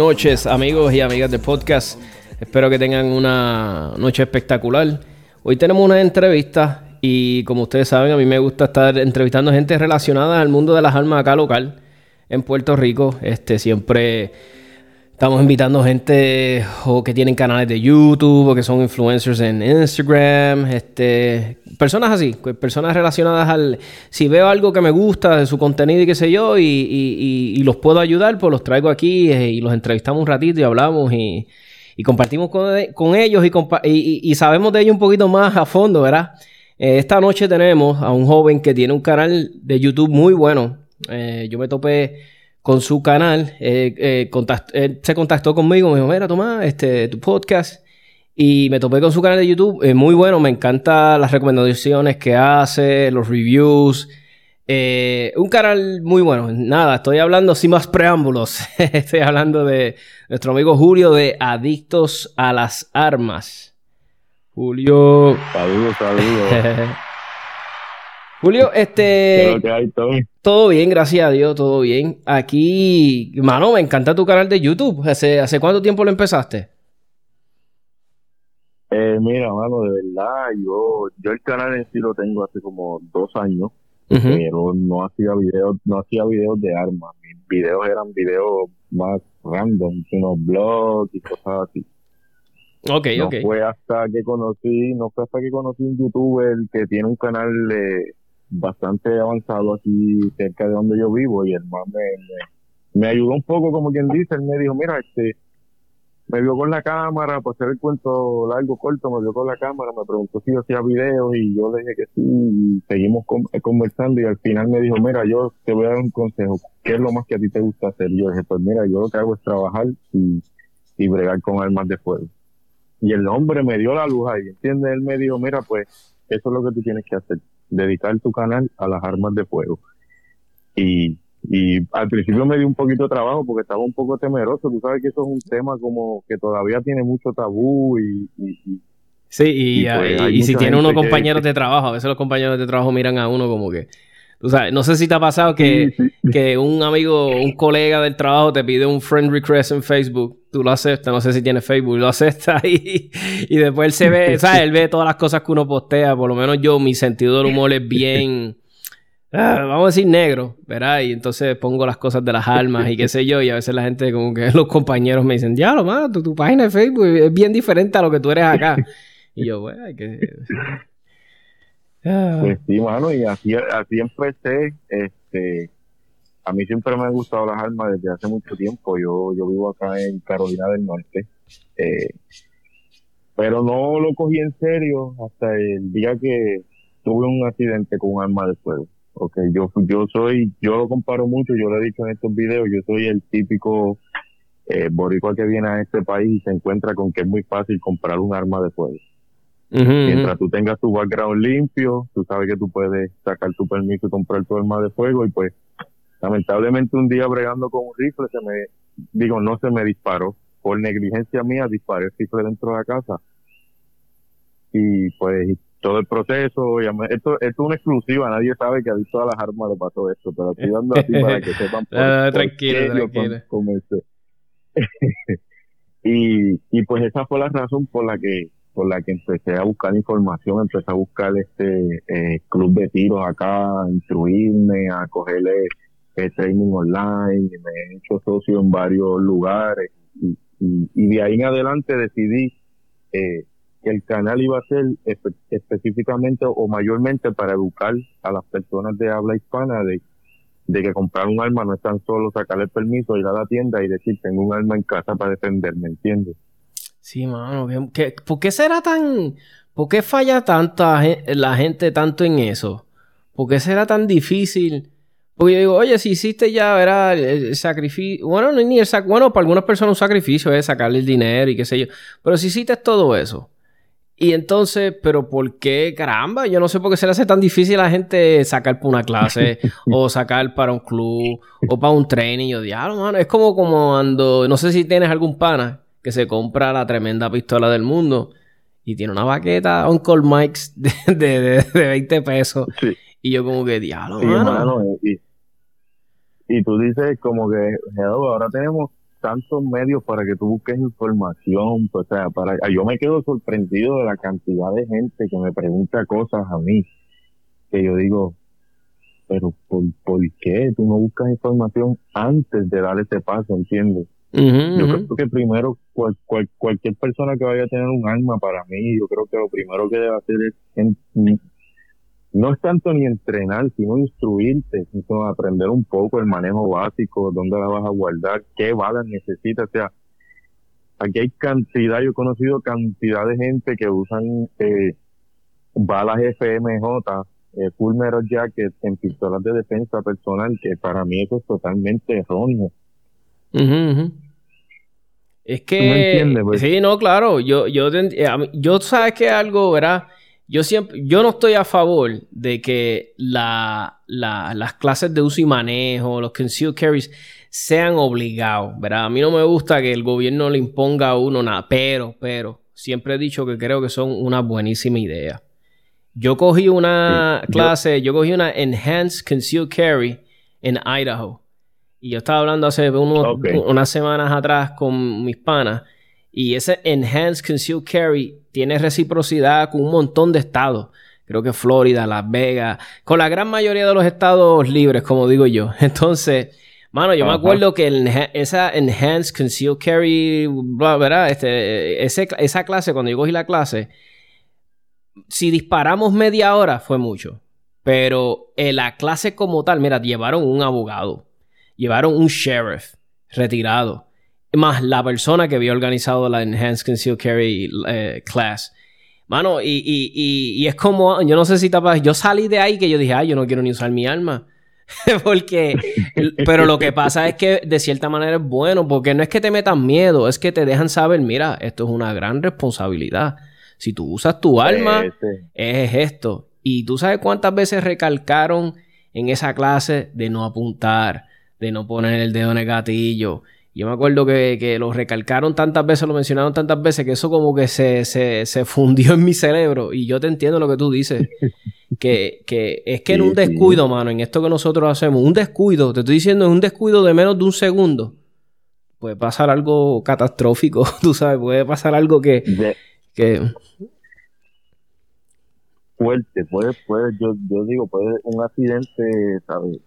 noches amigos y amigas de podcast. Espero que tengan una noche espectacular. Hoy tenemos una entrevista y como ustedes saben a mí me gusta estar entrevistando gente relacionada al mundo de las armas acá local en Puerto Rico. Este siempre Estamos invitando gente o que tienen canales de YouTube o que son influencers en Instagram, este, personas así, pues, personas relacionadas al... Si veo algo que me gusta de su contenido y qué sé yo y, los puedo ayudar, pues los traigo aquí eh, y los entrevistamos un ratito y hablamos y, compartimos con, ellos y, sabemos de ellos un poquito más a fondo, ¿verdad? Eh, esta noche tenemos a un joven que tiene un canal de YouTube muy bueno. Eh, yo me topé con su canal. Eh, eh, se contactó conmigo, me dijo, mira, toma este, tu podcast. Y me topé con su canal de YouTube, eh, muy bueno, me encantan las recomendaciones que hace, los reviews. un canal muy bueno. Nada, estoy hablando sin más preámbulos. estoy hablando de nuestro amigo Julio de Adictos a las Armas. Julio. Saludos, saludos. Julio, este. todo bien, gracias a Dios, todo bien. Aquí, mano, me encanta tu canal de YouTube. ¿Hace, hace cuánto tiempo lo empezaste? Eh, mira, mano, de verdad, yo, yo el canal en sí lo tengo hace como dos años, pero no hacía videos, no hacía videos de armas. Mis videos eran videos más random, sino blogs y cosas así. Ok, no fue hasta que conocí, no fue hasta que conocí un youtuber que tiene un canal de bastante avanzado aquí cerca de donde yo vivo y el man me, me, ayudó un poco como quien dice, él me dijo, mira, este, me vio con la cámara, para hacer el cuento largo, corto, me vio con la cámara, me preguntó si yo hacía videos y yo le dije que sí, y seguimos eh, conversando y al final me dijo, mira, yo te voy a dar un consejo, ¿qué es lo más que a ti te gusta hacer? yo dije, pues mira, yo lo que hago es trabajar y, y bregar con armas de fuego. Y el hombre me dio la luz ahí, ¿entiendes? Él me dijo, mira, pues eso es lo que tú tienes que hacer dedicar tu canal a las armas de fuego. Y, y al principio me dio un poquito de trabajo porque estaba un poco temeroso. Tú sabes que eso es un tema como que todavía tiene mucho tabú y... sí, y, pues, si tiene unos compañeros de trabajo, a veces los compañeros de trabajo miran a uno como que... Tú sabes, no sé si te ha pasado que, que un amigo, un colega del trabajo te pide un friend request en Facebook, tú lo aceptas, no sé si tiene Facebook, lo aceptas y, y después él se ve, ¿sabes? Él ve todas las cosas que uno postea, por lo menos yo, mi sentido del humor es bien, ah, vamos a decir negro, ¿verdad? Y entonces pongo las cosas de las almas y qué sé yo, y a veces la gente, como que los compañeros me dicen, ya, lo mano, tu, tu página de Facebook es bien diferente a lo que tú eres acá. Y yo, bueno, hay que... Ah. Pues sí, mano, y así, así empecé. Este, a mí siempre me han gustado las armas desde hace mucho tiempo. Yo, yo vivo acá en Carolina del Norte. Eh, pero no lo cogí en serio hasta el día que tuve un accidente con un arma de fuego. Okay, yo, yo soy, yo lo comparo mucho, yo lo he dicho en estos videos, yo soy el típico eh, boricua que viene a este país y se encuentra con que es muy fácil comprar un arma de fuego. Mientras tú tengas tu background limpio, tú sabes que tú puedes sacar tu permiso y comprar tu arma de fuego y pues lamentablemente un día bregando con un rifle se me, digo, no se me disparó. Por negligencia mía disparé el rifle dentro de la casa. Y pues todo el proceso, esto, esto es una exclusiva, nadie sabe que todas las armas le pasó esto, pero estoy dando así para que sepan por, tranquilo, tranquilo. y, y pues esa fue la razón por la que por la que empecé a buscar información, empecé a buscar este eh, club de tiros acá, a instruirme, a cogerle training online, me he hecho socio en varios lugares y, y, de ahí en adelante decidí eh, que el canal iba a ser específicamente o mayormente para educar a las personas de habla hispana de, de que comprar un arma no es tan solo sacar el permiso, ir a la tienda y decir tengo un arma en casa para defenderme, ¿entiendes? Sí, mano, ¿por qué será tan, por qué falla tanta la gente tanto en eso? ¿Por qué será tan difícil? Porque yo digo, oye, si hiciste ya, verá, el, sacrificio. Bueno, ni el sac bueno, para algunas personas un sacrificio es sacarle el dinero y qué sé yo. Pero si hiciste todo eso. Y entonces, pero ¿por qué? Caramba, yo no sé por qué se le hace tan difícil a la gente sacar para una clase o sacar para un club o para un training. Yo diablo, mano, es como, como cuando, no sé si tienes algún pana que se compra la tremenda pistola del mundo y tiene una baqueta Uncle Mike's de, de, de, 20 pesos. Y yo como que, diablo, mano. y, y tú dices como que, ahora tenemos tantos medios para que tú busques información, pues, o sea, para yo me quedo sorprendido de la cantidad de gente que me pregunta cosas a mí, que yo digo, pero ¿por, por qué tú no buscas información antes de dar ese paso, entiendes? yo creo que primero cual, cualquier persona que vaya a tener un arma para mí, yo creo que lo primero que debe hacer es no es tanto ni entrenar, sino instruirte, sino aprender un poco el manejo básico, dónde la vas a guardar, qué balas necesitas. O sea, aquí hay cantidad, yo he conocido cantidad de gente que usan eh, balas FMJ, eh, full metal jacket en pistolas de defensa personal, que para mí eso es totalmente erróneo. Es que, pues? sí, no, claro, yo, yo, yo sabes que algo, ¿verdad? Yo siempre, yo no estoy a favor de que la, las clases de uso y manejo, los concealed carries, sean obligados, ¿verdad? A mí no me gusta que el gobierno le imponga a uno nada, pero, pero, siempre he dicho que creo que son una buenísima idea. Yo cogí una clase, yo... cogí una Enhanced Concealed Carry en Idaho. Y yo estaba hablando hace unas semanas atrás con mis panas. Y ese Enhanced Concealed Carry tiene reciprocidad con un montón de estados. Creo que Florida, Las Vegas, con la gran mayoría de los estados libres, como digo yo. Entonces, mano, yo me acuerdo que esa Enhanced Concealed Carry, ¿verdad? Este, esa clase, cuando yo cogí la clase, si disparamos media hora fue mucho. Pero en la clase como tal, mira, llevaron un abogado, llevaron un sheriff retirado más la persona que había organizado la Enhanced Concealed Carry eh, Class. Mano, y, y, y, es como, yo no sé si tapas, yo salí de ahí que yo dije, ay, yo no quiero ni usar mi arma. porque, pero lo que pasa es que de cierta manera es bueno, porque no es que te metan miedo, es que te dejan saber, mira, esto es una gran responsabilidad. Si tú usas tu arma, es esto. Y tú sabes cuántas veces recalcaron en esa clase de no apuntar, de no poner el dedo en el gatillo, yo me acuerdo que, que, lo recalcaron tantas veces, lo mencionaron tantas veces, que eso como que se, se, se fundió en mi cerebro. Y yo te entiendo lo que tú dices. que, que es que en un descuido, mano, en esto que nosotros hacemos, un descuido, te estoy diciendo, en un descuido de menos de un segundo, puede pasar algo catastrófico, tú sabes, puede pasar algo que... que... Fuerte, puede, puede, yo, yo digo, puede un accidente, ¿sabes?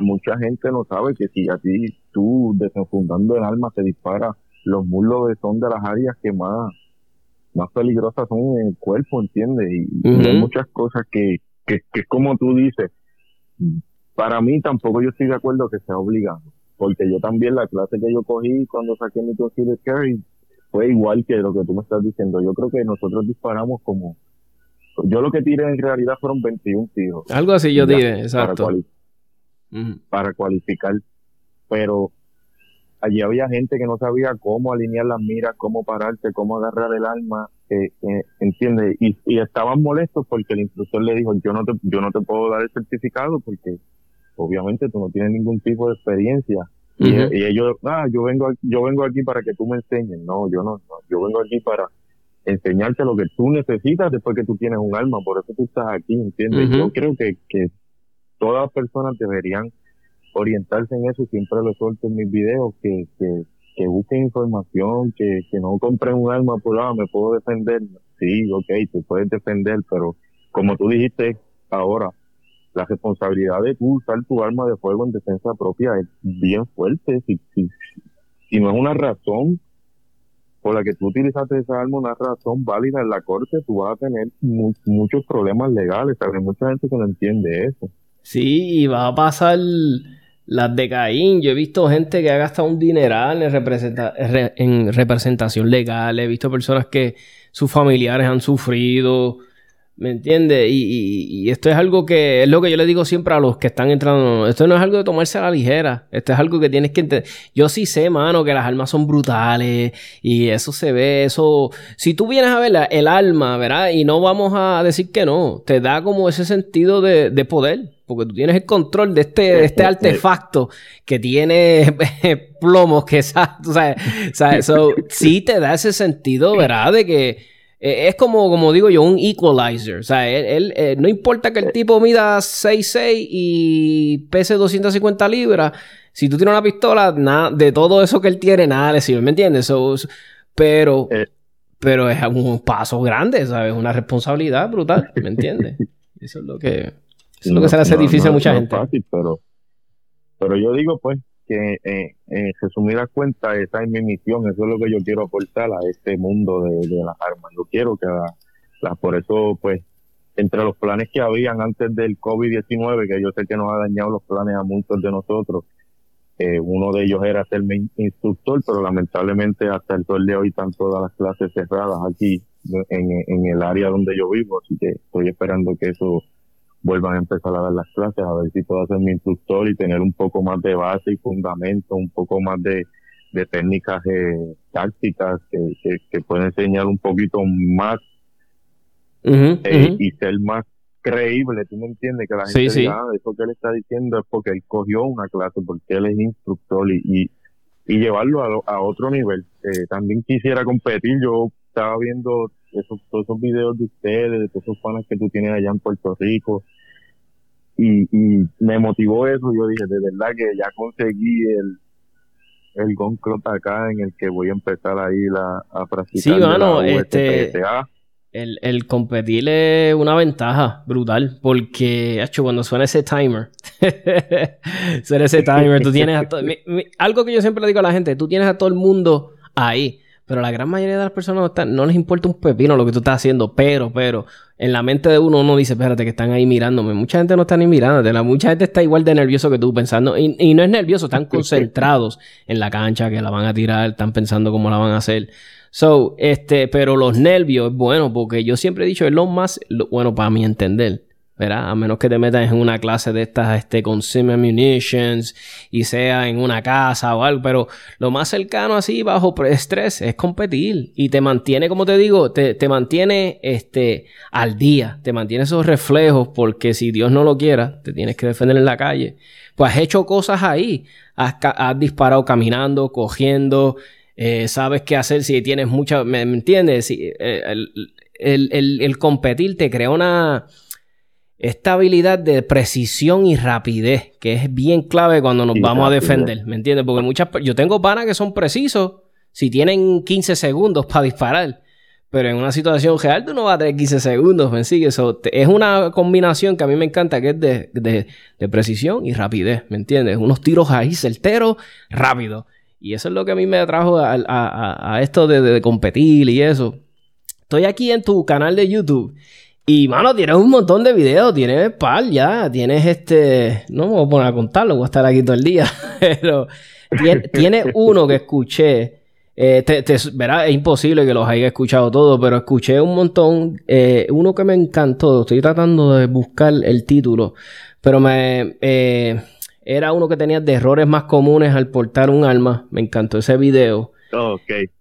mucha gente no sabe que si a ti tú desenfundando el arma te dispara, los muslos son de las áreas que más, más peligrosas son en el cuerpo, ¿entiendes? Y, hay muchas cosas que, que, que como tú dices, para mí tampoco yo estoy de acuerdo que sea obligado, porque yo también la clase que yo cogí cuando saqué mi de carry fue igual que lo que tú me estás diciendo. Yo creo que nosotros disparamos como, yo lo que tiré en realidad fueron 21 tiros. Algo así yo tiré, exacto para cualificar. Pero allí había gente que no sabía cómo alinear las miras, cómo pararte, cómo agarrar el arma, eh, eh, ¿entiendes? Y, estaban molestos porque el instructor le dijo, yo no te, yo no te puedo dar el certificado porque obviamente tú no tienes ningún tipo de experiencia. y, ellos, ah, yo vengo, yo vengo aquí para que tú me enseñes. No, yo no, yo vengo aquí para enseñarte lo que tú necesitas después que tú tienes un arma, por eso tú estás aquí, ¿entiendes? Yo creo que, que todas las personas deberían orientarse en eso, siempre lo suelto en mis videos, que, que, busquen información, que, que no compren un arma por, ah, me puedo defender. Sí, ok, te puedes defender, pero como tú dijiste ahora, la responsabilidad de tú usar tu arma de fuego en defensa propia es bien fuerte. Si, si, si no es una razón por la que tú utilizaste esa arma, una razón válida en la corte, tú vas a tener muchos problemas legales. Hay mucha gente que no entiende eso. Sí, y va a pasar las de Caín. Yo he visto gente que ha gastado un dineral en, representa en representación legal. He visto personas que sus familiares han sufrido ¿Me entiendes? Y, esto es algo que es lo que yo le digo siempre a los que están entrando. Esto no es algo de tomarse a la ligera. Esto es algo que tienes que entender. Yo sí sé, mano, que las almas son brutales y eso se ve. Eso, si tú vienes a ver el alma, ¿verdad? Y no vamos a decir que no, te da como ese sentido de, poder. Porque tú tienes el control de este, este artefacto que tiene plomos que, ¿sabes? ¿sabes? sí te da ese sentido, ¿verdad? De que eh, es como, como digo yo, un equalizer. O sea, él, eh, no importa que el tipo mida 6'6 y pese 250 libras, si tú tienes una pistola, nada, de todo eso que él tiene, nada le sirve, ¿me entiendes? pero, eh. pero es un paso grande, ¿sabes? Una responsabilidad brutal, ¿me entiendes? Eso es lo que, eso es lo que se le hace difícil a mucha gente. fácil, pero, pero yo digo, pues, que eh, en resumida cuenta esa es mi misión, eso es lo que yo quiero aportar a este mundo de, las armas. Yo quiero que la, por eso pues entre los planes que habían antes del COVID-19, que yo sé que nos ha dañado los planes a muchos de nosotros, eh, uno de ellos era mi instructor, pero lamentablemente hasta el sol de hoy están todas las clases cerradas aquí en el área donde yo vivo, así que estoy esperando que eso vuelvan a empezar a dar las clases, a ver si puedo hacer mi instructor y tener un poco más de base y fundamento, un poco más de, técnicas eh, tácticas que, que, pueden enseñar un poquito más eh, y ser más creíble, tú me entiendes, que la gente diga, ah, eso que él está diciendo es porque él cogió una clase, porque él es instructor y, y, llevarlo a, otro nivel. Eh, también quisiera competir, yo estaba viendo esos, todos esos videos de ustedes, de todos esos fans que tú tienes allá en Puerto Rico, y, y me motivó eso. Yo dije, de verdad que ya conseguí el, el Goncrot acá en el que voy a empezar ahí la, a practicar. Sí, mano, este, el, el competir es una ventaja brutal porque, hecho, cuando suena ese timer, suena ese timer, tú tienes a algo que yo siempre le digo a la gente, tú tienes a todo el mundo ahí. Pero la gran mayoría de las personas no, les importa un pepino lo que tú estás haciendo. Pero, pero, en la mente de uno uno dice, espérate, que están ahí mirándome. Mucha gente no está ni mirándote. La, mucha gente está igual de nervioso que tú pensando. Y, y no es nervioso, están concentrados en la cancha que la van a tirar, están pensando cómo la van a hacer. So, este, pero los nervios bueno porque yo siempre he dicho, es lo más, bueno, para mi entender ¿verdad? A menos que te metas en una clase de estas este, munitions y sea en una casa o algo, pero lo más cercano así bajo estrés es competir y te mantiene, como te digo, te, te mantiene este, al día, te mantiene esos reflejos porque si Dios no lo quiera, te tienes que defender en la calle. Pues has hecho cosas ahí, has, has disparado caminando, cogiendo, eh, sabes qué hacer si tienes mucha, ¿me, entiendes? Si, eh, el, el, el, el competir te crea una esta habilidad de precisión y rapidez, que es bien clave cuando nos vamos a defender, ¿me entiendes? Porque muchas yo tengo panas que son precisos si tienen 15 segundos para disparar, pero en una situación real tú no vas a tener 15 segundos, ¿me sigues? es una combinación que a mí me encanta, que es de, precisión y rapidez, ¿me entiendes? Unos tiros ahí certeros, rápido. Y eso es lo que a mí me atrajo a, esto de, de competir y eso. Estoy aquí en tu canal de YouTube y, mano, tienes un montón de videos, tienes par ya, tienes este... No me voy a poner a contarlo, voy a estar aquí todo el día, pero tiene, uno que escuché, eh, verá, es imposible que los haya escuchado todos, pero escuché un montón, eh, uno que me encantó, estoy tratando de buscar el título, pero me... Eh, era uno que tenía de errores más comunes al portar un arma, me encantó ese video.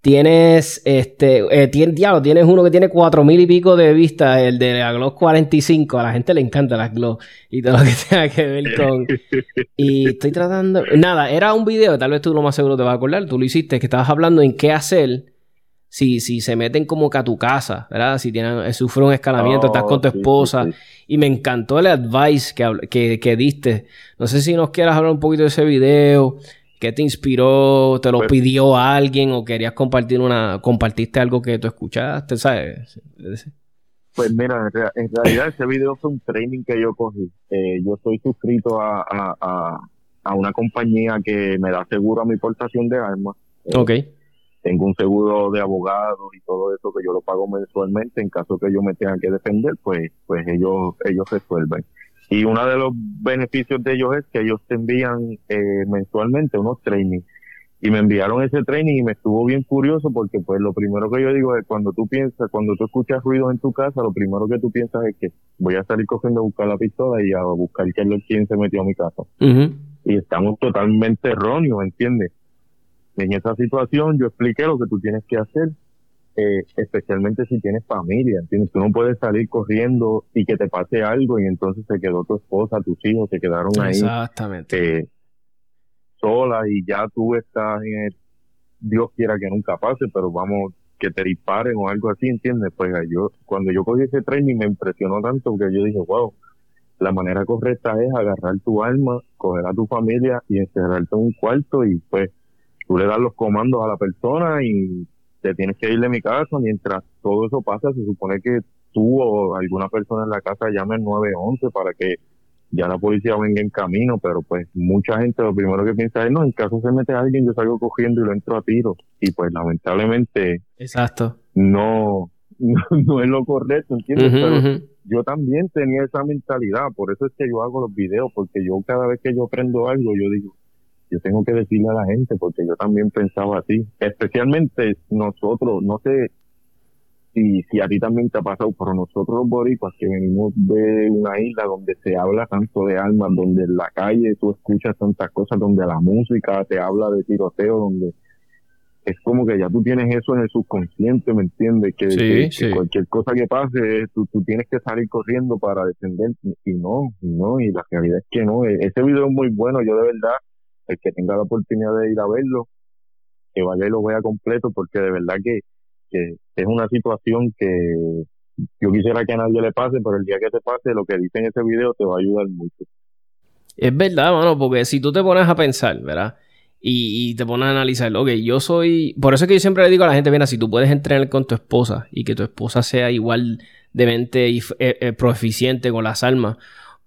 Tienes, este, eh, diablo, tienes uno que tiene cuatro mil y pico de vistas, el de la Glock 45. A la gente le encanta la Glock y todo lo que tenga que ver con. y estoy tratando. Nada, era un video, tal vez tú lo más seguro te vas a acordar. Tú lo hiciste, que estabas hablando en qué hacer si, si se meten como que a tu casa, ¿verdad? Si tienen, eh, sufre un escalamiento, estás con tu oh, esposa. Y me encantó el advice que, que, que diste. No sé si nos quieras hablar un poquito de ese video. ¿Qué te inspiró? ¿Te lo pues pidió alguien o querías compartir una, compartiste algo que tú escuchaste? ¿Sabes? Pues mira, en, realidad ese video fue un training que yo cogí. Eh, yo estoy suscrito a, a, a, una compañía que me da seguro a mi portación de armas. Eh, ok. Tengo un seguro de abogado y todo eso que yo lo pago mensualmente. En caso que yo me tenga que defender, pues, pues ellos, ellos resuelven. Y uno de los beneficios de ellos es que ellos te envían eh, mensualmente unos trainings y me enviaron ese training y me estuvo bien curioso porque pues lo primero que yo digo es cuando tú piensas, cuando tú escuchas ruidos en tu casa, lo primero que tú piensas es que voy a salir cogiendo a buscar la pistola y a buscar quién se metió a mi casa. Y estamos totalmente erróneos, ¿entiendes? En esa situación yo expliqué lo que tú tienes que hacer, eh, especialmente si tienes familia, ¿entiendes? Tú no puedes salir corriendo y que te pase algo y entonces se quedó tu esposa, tus hijos, se quedaron ahí. Exactamente. Eh, sola y ya tú estás en el, Dios quiera que nunca pase, pero vamos, que te disparen o algo así, ¿entiendes? Pues yo, cuando yo cogí ese training me impresionó tanto que yo dije, wow, la manera correcta es agarrar tu alma, coger a tu familia y encerrarte en un cuarto y pues tú le das los comandos a la persona y te tienes que ir de mi casa mientras todo eso pasa, se supone que tú o alguna persona en la casa llame al 911 para que ya la policía venga en camino, pero pues mucha gente lo primero que piensa es, no, en caso se mete a alguien, yo salgo cogiendo y lo entro a tiro. Y pues lamentablemente... Exacto. No, no, es lo correcto, ¿entiendes? pero yo también tenía esa mentalidad, por eso es que yo hago los videos, porque yo cada vez que yo aprendo algo, yo digo, yo tengo que decirle a la gente, porque yo también pensaba así. Especialmente nosotros, no sé si, si a ti también te ha pasado, pero nosotros los boricuas que venimos de una isla donde se habla tanto de armas, donde en la calle tú escuchas tantas cosas, donde la música te habla de tiroteo, donde es como que ya tú tienes eso en el subconsciente, ¿me entiendes? Que, cualquier cosa que pase, tú, tú, tienes que salir corriendo para defender, y no, y no, y la realidad es que no. E, ese video es muy bueno, yo de verdad, el que tenga la oportunidad de ir a verlo, que vaya y lo vea completo, porque de verdad que es una situación que yo quisiera que a nadie le pase, pero el día que te pase, lo que dice en ese video te va a ayudar mucho. Es verdad, mano, porque si tú te pones a pensar, ¿verdad? Y, te pones a analizar, ok, yo soy... Por eso es que yo siempre le digo a la gente, mira, si tú puedes entrenar con tu esposa y que tu esposa sea igual de mente eh, eh, proeficiente con las armas,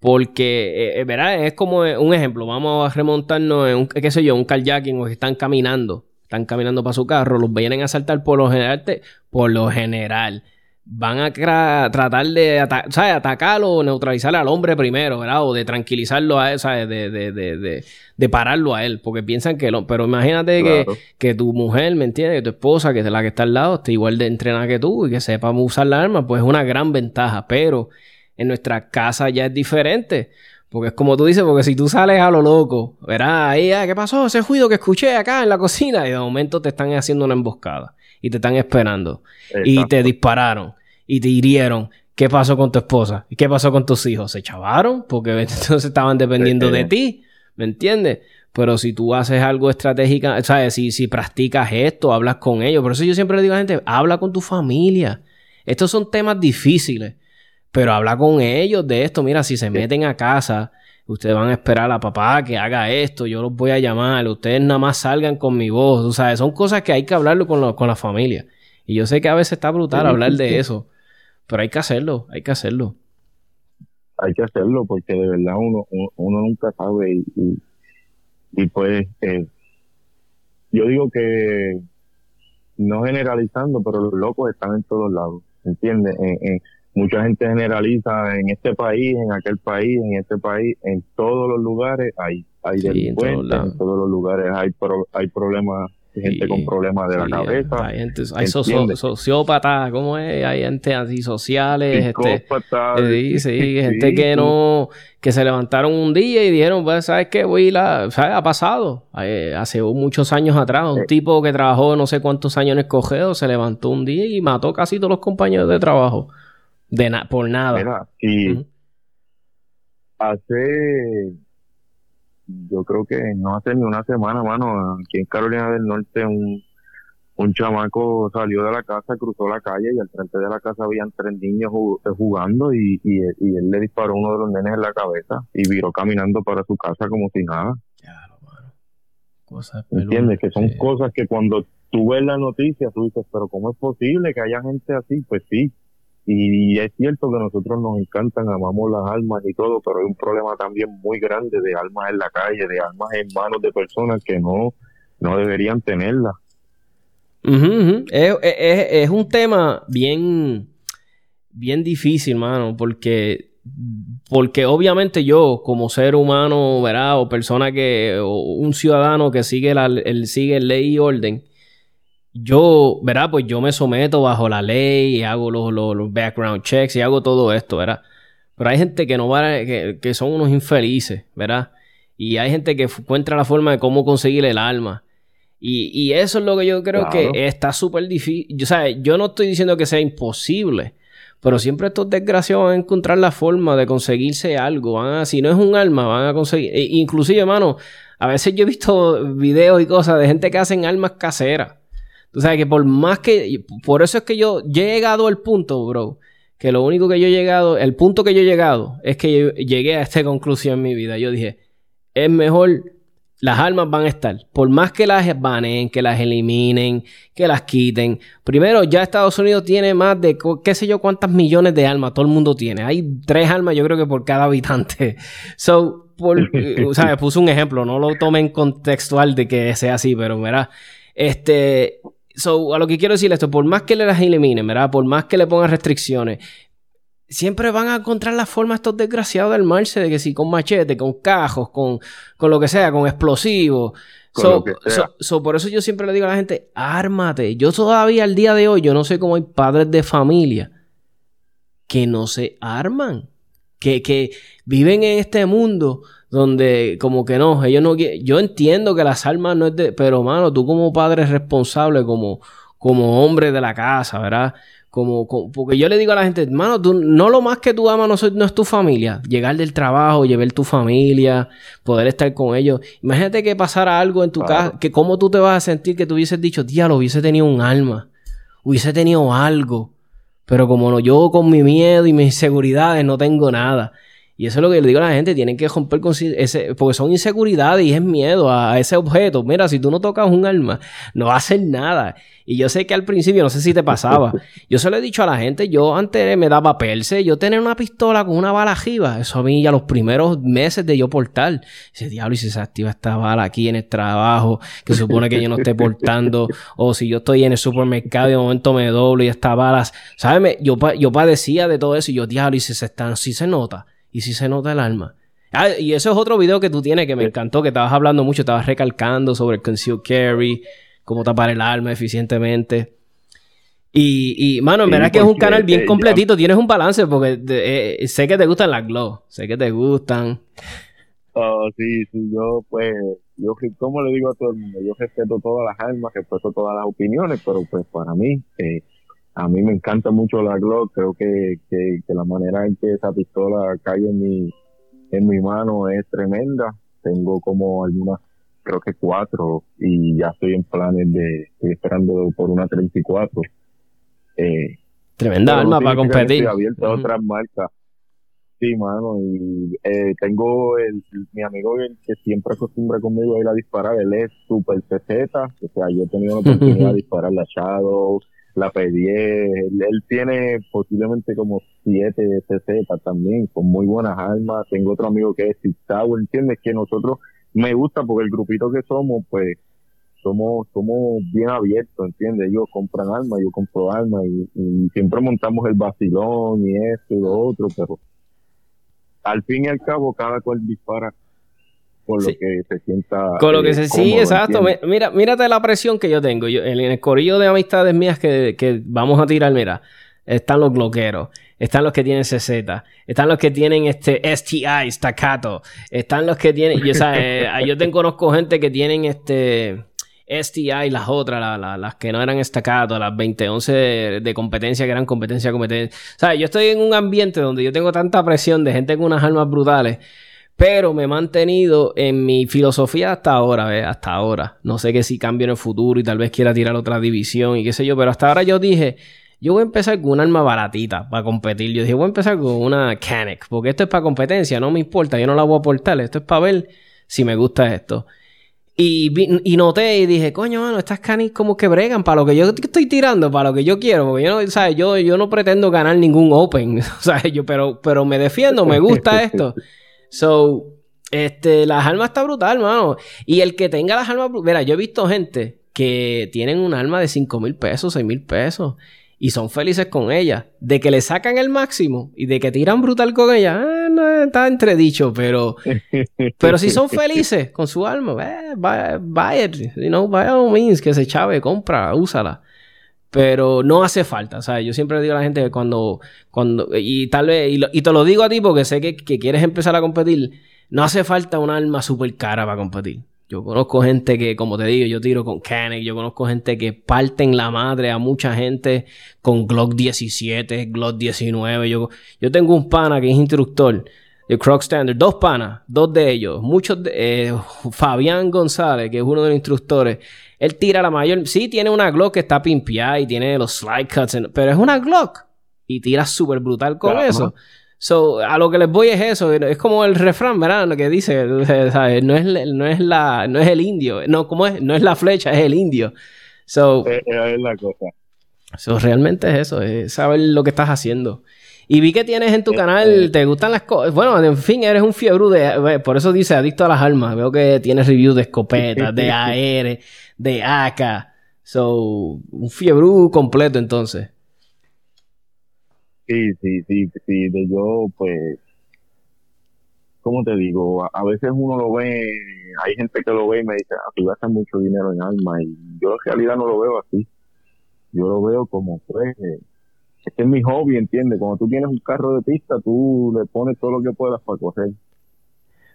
porque, eh, ¿verdad? Es como un ejemplo, vamos a remontarnos en un, qué sé yo, un kayaking o que están caminando están caminando para su carro, los vienen a asaltar por lo general, por lo general. Van a tratar de atacarlo o neutralizar al hombre primero, ¿verdad? O de tranquilizarlo a él, ¿sabes? De, de, de, de, pararlo a él, porque piensan que lo... Pero imagínate que, que, tu mujer, ¿me entiendes? Que tu esposa, que es la que está al lado, esté igual de entrenada que tú y que sepa usar la arma, pues es una gran ventaja. Pero en nuestra casa ya es diferente. Porque es como tú dices, porque si tú sales a lo loco, verás ahí, ah, ¿qué pasó? Ese ruido que escuché acá en la cocina y de momento te están haciendo una emboscada y te están esperando y te dispararon y te hirieron. ¿Qué pasó con tu esposa? ¿Y qué pasó con tus hijos? ¿Se chavaron? Porque entonces estaban dependiendo de ti, ¿me entiendes? Pero si tú haces algo estratégico, ¿sabes? Si, si practicas esto, hablas con ellos. Por eso yo siempre le digo a la gente, habla con tu familia. Estos son temas difíciles. Pero habla con ellos de esto. Mira, si se meten a casa, ustedes van a esperar a papá que haga esto, yo los voy a llamar, ustedes nada más salgan con mi voz. O sea, son cosas que hay que hablarlo con, con la familia. Y yo sé que a veces está brutal hablar de eso, pero hay que hacerlo, hay que hacerlo. Hay que hacerlo porque de verdad uno, uno, nunca sabe y, y, pues eh, yo digo que no generalizando, pero los locos están en todos lados, ¿entiendes? Mucha gente generaliza en este país, en aquel país, en este país, en todos los lugares hay, hay delincuentes, en todos, los lugares hay, hay problemas gente con problemas de la cabeza. Hay, gente, hay sociópatas, ¿cómo es? Hay gente antisociales, este, eh, sí, gente que no, que se levantaron un día y dijeron, pues, ¿sabes qué? Voy la, ¿sabes? Ha pasado. Eh, hace muchos años atrás, un tipo que trabajó no sé cuántos años en escogedo se levantó un día y mató casi todos los compañeros de trabajo. De por nada. y hace, yo creo que no hace ni una semana, mano, aquí en Carolina del Norte un, un chamaco salió de la casa, cruzó la calle y al frente de la casa habían tres niños eh, jugando y, y, él le disparó a uno de los nenes en la cabeza y viró caminando para su casa como si nada. Claro, mano. Cosas ¿Entiendes? Que son cosas que cuando tú ves la noticia, tú dices, pero ¿cómo es posible que haya gente así? Pues sí, Y es cierto que nosotros nos encantan, amamos las armas y todo, pero hay un problema también muy grande de armas en la calle, de armas en manos de personas que no, no deberían tenerlas. Es, un tema bien, bien difícil, mano, porque, porque obviamente yo, como ser humano, ¿verdad? O persona que, o un ciudadano que sigue, la, el, sigue ley y orden, yo, ¿verdad? Pues yo me someto bajo la ley y hago los, los, background checks y hago todo esto, ¿verdad? Pero hay gente que no va, que, que son unos infelices, ¿verdad? Y hay gente que encuentra la forma de cómo conseguir el alma. Y, y eso es lo que yo creo que está súper difícil. O sea, yo no estoy diciendo que sea imposible, pero siempre estos desgraciados van a encontrar la forma de conseguirse algo. Van a, si no es un alma, van a conseguir. E, inclusive, hermano, a veces yo he visto videos y cosas de gente que hacen armas caseras. Tú sabes que por más que. Por eso es que yo, he llegado al punto, bro. Que lo único que yo he llegado. El punto que yo he llegado es que yo llegué a esta conclusión en mi vida. Yo dije. Es mejor. Las armas van a estar. Por más que las banen, que las eliminen, que las quiten. Primero, ya Estados Unidos tiene más de qué sé yo cuántas millones de armas. Todo el mundo tiene. Hay tres armas, yo creo que por cada habitante. So, por, o sea, puse un ejemplo. No lo tomen contextual de que sea así, pero mira. Este, So, a lo que quiero decir esto, por más que le las eliminen, ¿verdad? Por más que le pongan restricciones, siempre van a encontrar la forma estos desgraciados de armarse, de que si con machete, con cajos, con, con lo que sea, con explosivos. So, por eso yo siempre le digo a la gente, ármate. Yo todavía al día de hoy, yo no sé cómo hay padres de familia que no se arman, que, que viven en este mundo donde como que no, ellos no yo entiendo que las armas no es de, pero mano, tú como padre responsable, como, como hombre de la casa, ¿verdad? Como, porque yo le digo a la gente, hermano, tú, no lo más que tú amas no, no, es tu familia. Llegar del trabajo, llevar tu familia, poder estar con ellos. Imagínate que pasara algo en tu casa, que cómo tú te vas a sentir que tú hubieses dicho, lo hubiese tenido un alma, hubiese tenido algo. Pero como no, yo con mi miedo y mis inseguridades no tengo nada. Y eso es lo que le digo a la gente, tienen que romper con ese, porque son inseguridades y es miedo a, ese objeto. Mira, si tú no tocas un arma, no hacen nada. Y yo sé que al principio, no sé si te pasaba, yo se lo he dicho a la gente, yo antes me daba perse, yo tenía una pistola con una bala jiba, eso a mí ya los primeros meses de yo portar. Ese diablo, y si se activa esta bala aquí en el trabajo, que supone que yo no esté portando, o si yo estoy en el supermercado y de momento me doblo y esta bala, ¿sabes? Yo, yo padecía de todo eso y yo, diablo, y si se están, si se nota y si se nota el alma. Ah, y eso es otro video que tú tienes que me encantó, que estabas hablando mucho, estabas recalcando sobre el concealed carry, cómo tapar el alma eficientemente. Y, y mano, en verdad que es un canal bien eh, completito, tienes un balance, porque eh, sé que te gustan las glow, sé que te gustan. Oh, sí, sí, yo pues, yo como le digo a todo el mundo, yo respeto todas las almas, respeto todas las opiniones, pero pues para mí, eh, a mí me encanta mucho la Glock, creo que, que, la manera en que esa pistola cae en mi, en mi mano es tremenda. Tengo como algunas, creo que cuatro, y ya estoy en planes de, estoy esperando por una 34. Eh, Tremenda arma para competir. Estoy abierto a otras marcas. Sí, mano, y eh, tengo el, mi amigo que siempre acostumbra conmigo a ir a disparar, él es super CZ, o sea, yo he tenido la oportunidad de disparar la Shadow, la pedí, él, tiene posiblemente como siete CZ también, con muy buenas armas. Tengo otro amigo que es Tower, ¿entiendes? Que nosotros me gusta porque el grupito que somos, pues somos somos bien abiertos, ¿entiendes? Ellos compran armas, yo compro armas y, siempre montamos el vacilón y esto y lo otro, pero al fin y al cabo cada cual dispara con lo que se sienta. Con lo que se. sí, exacto. Mira, mírate la presión que yo tengo. Yo, en el corillo de amistades mías que, que vamos a tirar, mira. Están los bloqueros, están los que tienen CZ, están los que tienen este STI, staccato, están los que tienen, yo, eh, yo te conozco gente que tienen este STI, las otras, las que no eran staccato, las 2011 de, de, competencia que eran competencia, competencia. O sea, yo estoy en un ambiente donde yo tengo tanta presión de gente con unas armas brutales pero me he mantenido en mi filosofía hasta ahora, ¿ves? Hasta ahora. No sé que si cambio en el futuro y tal vez quiera tirar otra división y qué sé yo, pero hasta ahora yo dije, yo voy a empezar con un arma baratita para competir. Yo dije, voy a empezar con una Canek, porque esto es para competencia, no me importa, yo no la voy a aportar, esto es para ver si me gusta esto. Y, y noté y dije, coño, mano, estas canis como que bregan para lo que yo estoy tirando, para lo que yo quiero. Porque yo no, ¿sabes? Yo, yo no pretendo ganar ningún Open, ¿sabes? Yo, pero, pero me defiendo, me gusta esto. So, este, las armas está brutal, mano. Y el que tenga las armas, mira, yo he visto gente que tienen un arma de 5 mil pesos, 6 mil pesos y son felices con ella. De que le sacan el máximo y de que tiran brutal con ella, eh, no está entredicho, pero, pero si son felices con su alma, eh, buy, it, you know, by all means, que se chave, compra, úsala. Pero no hace falta, sea, yo siempre digo a la gente que cuando, cuando, y tal vez, y, te lo digo a ti porque sé que, que quieres empezar a competir, no hace falta un arma súper cara para competir. Yo conozco gente que, como te digo, yo tiro con Canek. Yo conozco gente que parten la madre a mucha gente con Glock 17, Glock 19. Yo, yo tengo un pana que es instructor de Croc Standard. Dos panas, dos de ellos. Muchos de, eh, Fabián González, que es uno de los instructores. Él tira la mayor. Sí, tiene una Glock que está pimpeada y tiene los slide cuts, pero es una Glock. Y tira súper brutal con eso. So, a lo que les voy es eso, es como el refrán, ¿verdad? Lo que dice, ¿sabes? No es, no es la, no es el indio, no, ¿cómo es? No es la flecha, es el indio. So, es, la cosa. So, realmente es eso, es saber lo que estás haciendo. Y vi que tienes en tu eh, canal, eh. te gustan las cosas. Bueno, en fin, eres un fiebre de. Eh, por eso dice adicto a las armas. Veo que tienes reviews de escopetas, de AR, de AK. So, un fiebre completo entonces. Sí, sí, sí, sí, de yo, pues, ¿cómo te digo? A, veces uno lo ve, hay gente que lo ve y me dice, ah, tú gastas mucho dinero en alma, y yo en realidad no lo veo así. Yo lo veo como, pues, este es mi hobby, ¿entiendes? Cuando tú tienes un carro de pista, tú le pones todo lo que puedas para correr.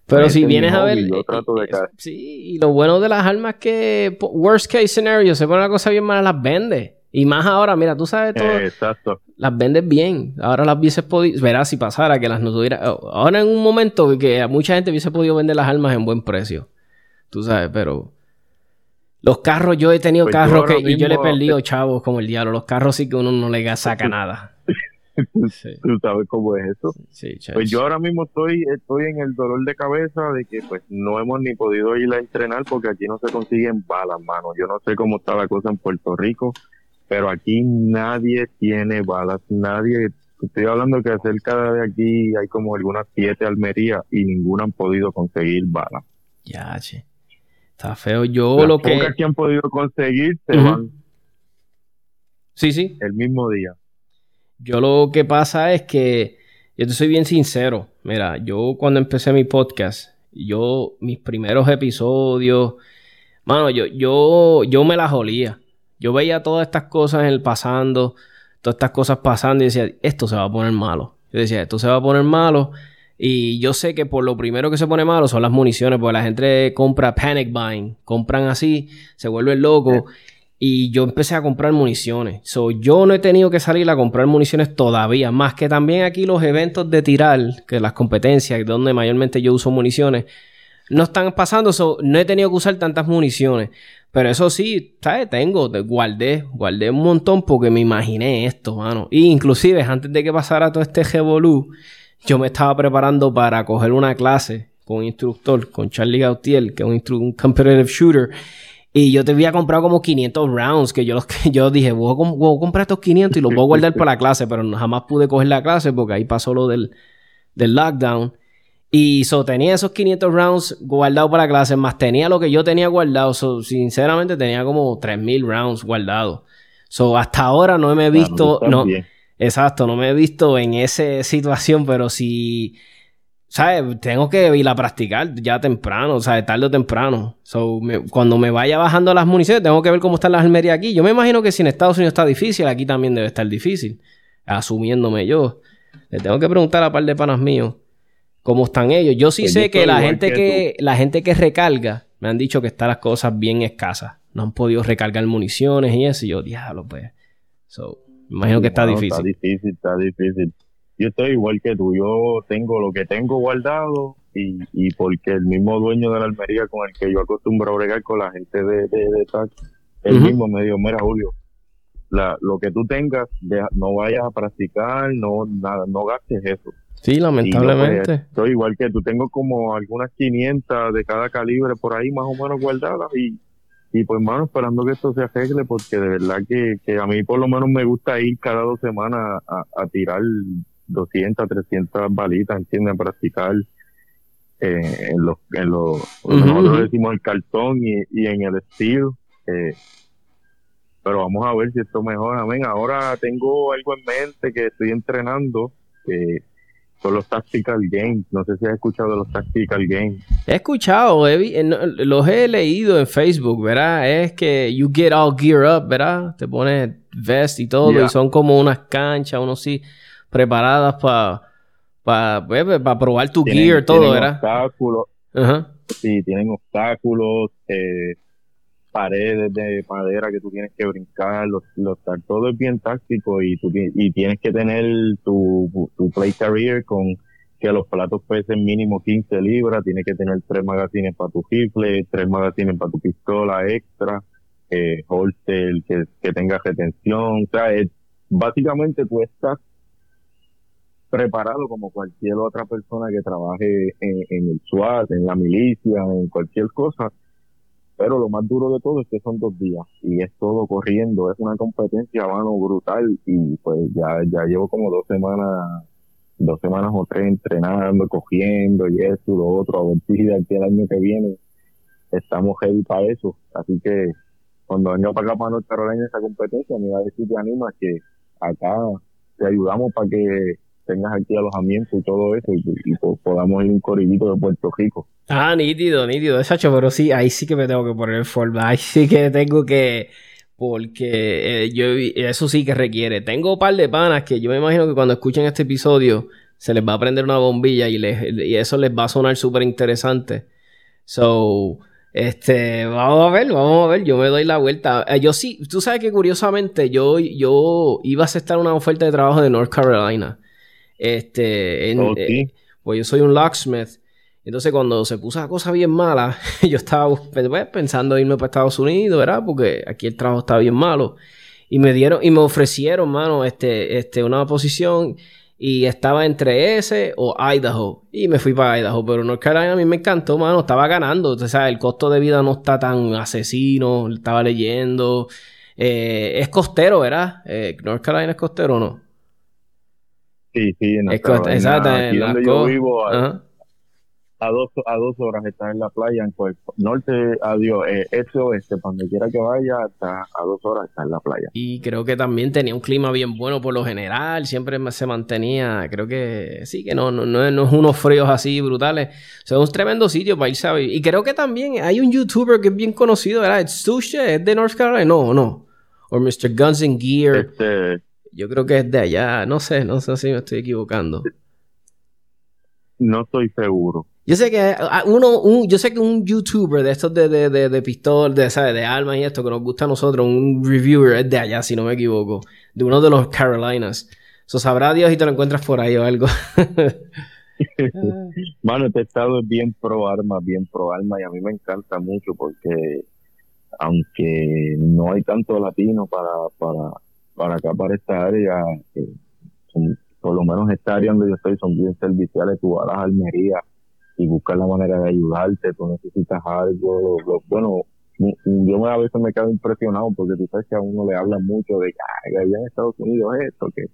Pero si vienes a ver. Yo trato de caer. Sí, y lo bueno de las armas es que, worst case scenario, se pone la cosa bien mala, las vende. Y más ahora, mira, tú sabes todo. exacto. Las vendes bien. Ahora las hubiese podido. Verás si pasara que las no tuviera. Ahora en un momento que mucha gente hubiese podido vender las armas en buen precio. Tú sabes, pero. Los carros, yo he tenido pues carros que. y yo le he perdido chavos como el diablo. Los carros sí que uno no le saca nada. Tú sabes cómo es eso. Sí, pues yo ahora mismo estoy, estoy en el dolor de cabeza de que pues no hemos ni podido ir a entrenar porque aquí no se consiguen balas, mano. Yo no sé cómo está la cosa en Puerto Rico pero aquí nadie tiene balas, nadie, estoy hablando que cerca de aquí hay como algunas siete Almería y ninguna han podido conseguir balas. Ya, che. Está feo. Yo lo que... que han podido conseguir se van. Sí, sí. El mismo día. Yo lo que pasa es que, yo te soy bien sincero, mira, yo cuando empecé mi podcast, yo, mis primeros episodios, mano, yo, yo, yo me las olía. Yo veía todas estas cosas en el pasando, todas estas cosas pasando y decía, esto se va a poner malo. Yo decía, esto se va a poner malo. Y yo sé que por lo primero que se pone malo son las municiones, porque la gente compra panic buying, compran así, se vuelven locos. Y yo empecé a comprar municiones. So, yo no he tenido que salir a comprar municiones todavía. Más que también aquí los eventos de tirar, que las competencias, donde mayormente yo uso municiones, no están pasando. So, no he tenido que usar tantas municiones. Pero eso sí, ¿sabes? Tengo, guardé, guardé un montón porque me imaginé esto, mano. Y inclusive antes de que pasara todo este revolú, yo me estaba preparando para coger una clase con un instructor, con Charlie Gautier, que es un, un competitive shooter. Y yo te había comprado como 500 rounds, que yo, los, yo dije, voy a, comprar estos 500 y los voy a guardar para la clase, pero jamás pude coger la clase porque ahí pasó lo del, del lockdown. Y so, tenía esos 500 rounds guardados para la clase, más tenía lo que yo tenía guardado. So, sinceramente, tenía como 3000 rounds guardados. So, hasta ahora no me he visto. no, exacto, no me he visto en esa situación, pero si. ¿Sabes? Tengo que ir a practicar ya temprano, o sea, tarde o temprano. So, cuando me vaya bajando las municiones, tengo que ver cómo están las almerías aquí. Yo me imagino que si en Estados Unidos está difícil, aquí también debe estar difícil. Asumiéndome yo. Le tengo que preguntar a par de panas míos cómo están ellos. Yo sí pues sé que la gente que, la gente que recarga me han dicho que están las cosas bien escasas. No han podido recargar municiones y eso. Y yo, diablo, pues. So, imagino que está difícil. Está difícil, está difícil. Yo estoy igual que tú. Yo tengo lo que tengo guardado y, y porque el mismo dueño de la almería con el que yo acostumbro a bregar con la gente de, de, de el mismo me dijo, mira Julio, la, lo que tú tengas, no vayas a practicar, no nada, no gastes eso. Sí, lamentablemente. Pues, estoy igual que tú, tengo como algunas 500 de cada calibre por ahí más o menos guardadas y, y pues mano, esperando que esto se arregle porque de verdad que, que a mí por lo menos me gusta ir cada dos semanas a, a tirar 200, 300 balitas, ¿entiendes? A practicar eh, en los, en los, nosotros decimos el cartón y, y en el estilo. Eh, pero vamos a ver si esto mejora. Amén. Ahora tengo algo en mente que estoy entrenando. que son los Tactical Games. No sé si has escuchado de los Tactical Games. He escuchado, eh, los he leído en Facebook, ¿verdad? Es que you get all gear up, ¿verdad? Te pones vest y todo, y son como unas canchas, unos sí, preparadas para para pues, probar tu gear, todo, ¿verdad? Obstáculos. Sí, tienen obstáculos, eh, paredes de madera que tú tienes que brincar, los, los, todo es bien táctico y, tú, y tienes que tener tu, tu play career con que los platos pesen mínimo 15 libras, tienes que tener tres magazines para tu rifle, tres magazines para tu pistola extra, eh, holster que, que tenga retención, o sea, básicamente tú estás preparado como cualquier otra persona que trabaje en el SWAT, en la milicia, en cualquier cosa, pero lo más duro de todo es que son dos días y es todo corriendo, es una competencia, mano, brutal y pues ya, ya llevo como dos semanas, dos semanas o tres entrenando, cogiendo y eso y lo otro, a ver si de aquí el año que viene estamos heavy para eso, así que cuando venga para acá para esa competencia me va a decir te anima que acá te ayudamos para que tengas aquí alojamiento y todo eso y, podamos ir un corillito de Puerto Rico. Ah, nítido, nítido, Sacho, pero sí, ahí sí que me tengo que poner forma, ahí sí que tengo que, porque eh, yo, eso sí que requiere. Tengo un par de panas que yo me imagino que cuando escuchen este episodio se les va a prender una bombilla y, les, y eso les va a sonar súper interesante. So, este, vamos a ver, vamos a ver, yo me doy la vuelta. Eh, yo sí, tú sabes que curiosamente yo, yo iba a aceptar una oferta de trabajo de North Carolina. Este, en, eh, pues yo soy un locksmith. Entonces, cuando se puso la cosa bien mala, yo estaba pues, pues, pensando irme para Estados Unidos, ¿verdad? Porque aquí el trabajo está bien malo. Y me dieron, y me ofrecieron, mano, este, este, una posición. Y estaba entre ese o Idaho. Y me fui para Idaho. Pero North Carolina a mí me encantó, mano. Estaba ganando. O sea, el costo de vida no está tan asesino. Estaba leyendo. Eh, es costero, ¿verdad? Eh, North Carolina es costero o no? Sí, sí, en Exacto, aquí donde yo vivo, a, dos, a dos horas está en la playa, en Puerto Norte, adiós, eh, este oeste, donde quiera que vaya, está a dos horas está en la playa. Y creo que también tenía un clima bien bueno por lo general, siempre se mantenía, creo que sí, que no, no, no, es unos fríos así brutales, o sea, es un tremendo sitio para irse a vivir. Y creo que también hay un youtuber que es bien conocido, ¿verdad? Sushi, es de North Carolina, no, no. O Mr. Guns and Gear. Este, yo creo que es de allá. No sé, no sé si me estoy equivocando. No estoy seguro. Yo sé que ah, uno, un, yo sé que un youtuber de estos de, de, de, de pistol, de, ¿sabes? de almas y esto que nos gusta a nosotros, un reviewer es de allá, si no me equivoco. De uno de los Carolinas. Eso sabrá Dios y te lo encuentras por ahí o algo. Mano, este estado es bien pro arma, bien pro alma y a mí me encanta mucho porque aunque no hay tanto latino para, para para acá, para esta área, por lo menos esta área donde yo estoy, son bien serviciales. Tú vas a las Almerías y buscas la manera de ayudarte, tú necesitas algo. bueno, yo a veces me quedo impresionado porque tú sabes que a uno le hablan mucho de que allá en Estados Unidos esto, que,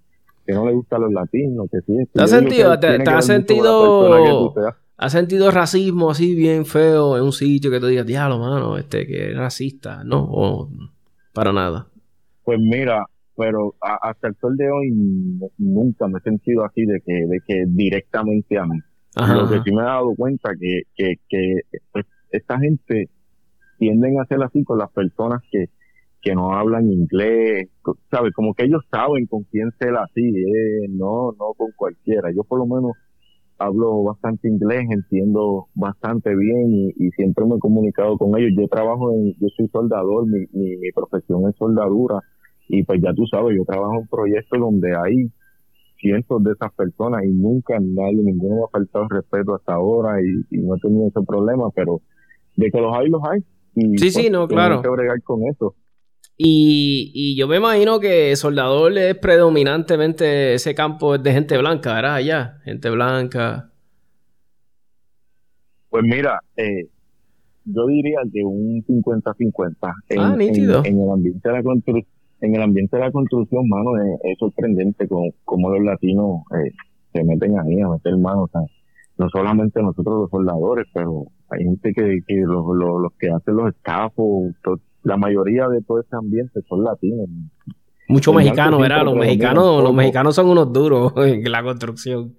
que no le gustan los latinos, que sí. ¿Te has sentido, te, has sentido, has sentido racismo así bien feo en un sitio que tú digas, diablo, mano, este, que es racista? No, o para nada. Pues mira, pero hasta el sol de hoy nunca me he sentido así de que, de que directamente a mí. Lo que sí me he dado cuenta que, que, que pues, esta gente tienden a ser así con las personas que, que no hablan inglés, ¿sabes? Como que ellos saben con quién ser así, eh, no, no con cualquiera. Yo por lo menos hablo bastante inglés, entiendo bastante bien y, y, siempre me he comunicado con ellos. Yo trabajo en, yo soy soldador, mi, mi, mi profesión es soldadura y pues ya tú sabes, yo trabajo en un proyecto donde hay cientos de esas personas y nunca nadie, ninguno me ha faltado respeto hasta ahora y, no he tenido ese problema, pero de que los hay, los hay. Y, sí, sí, pues, no, claro. que bregar con eso. Y, y, yo me imagino que soldador es predominantemente ese campo es de gente blanca, ¿verdad? Allá, gente blanca. Pues mira, eh, yo diría que un 50-50. En, ah, nítido. En, el ambiente de la construcción, en el ambiente de la construcción, mano, es, sorprendente cómo, los latinos eh, se meten ahí a meter manos. no solamente nosotros los soldadores, pero hay gente que, que los, los, que hacen los escafos, la mayoría de todo ese ambiente son latinos. Muchos mexicanos, ¿verdad? Los mexicanos, los mexicanos son unos duros en la construcción.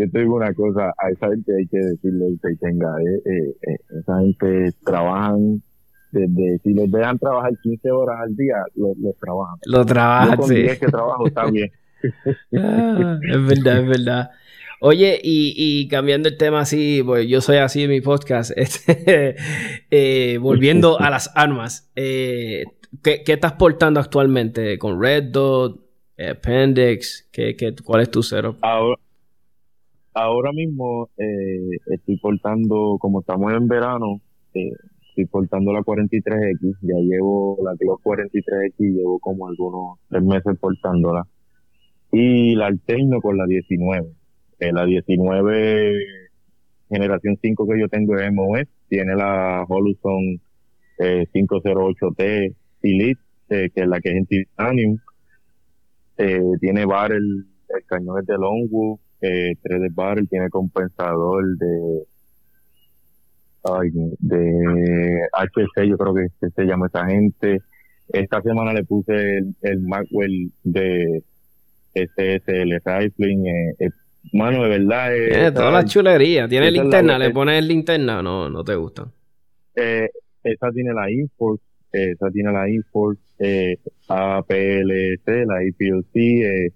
Yo te digo una cosa, a esa gente hay que decirle que tenga, eh, eh, eh, esa gente trabajan desde, si les dejan trabajar 15 horas al día, los lo trabajan. Lo trabajan, sí. que trabajo está bien. Ah, es verdad, es verdad. Oye, y, cambiando el tema así, pues yo soy así en mi podcast, este, eh, volviendo a las armas, eh, ¿qué, estás portando actualmente con Red Dot, Appendix? ¿qué, qué, cuál es tu cero? Ahora, ahora mismo eh, estoy portando, como estamos en verano, estoy portando la 43X, ya llevo la 43X, llevo como algunos tres meses portándola, y la alterno con la 19 la 19 generación 5 que yo tengo es MOS, tiene la Holuson 508T Elite, eh, que es la que es en titanium. Eh, tiene barrel, el cañón es de Longwood, eh, 3 de barrel, tiene compensador de ay, de HC, yo creo que se llama esa gente. Esta semana le puse el, el Maxwell de SSL Rifling, eh, Mano, de verdad. Eh, Tiene toda la chulería. Tiene linterna, le pones linterna, no, no te gusta. Eh, esa tiene la Inforce, esa tiene la Inforce, eh, APLC, la APLC, eh,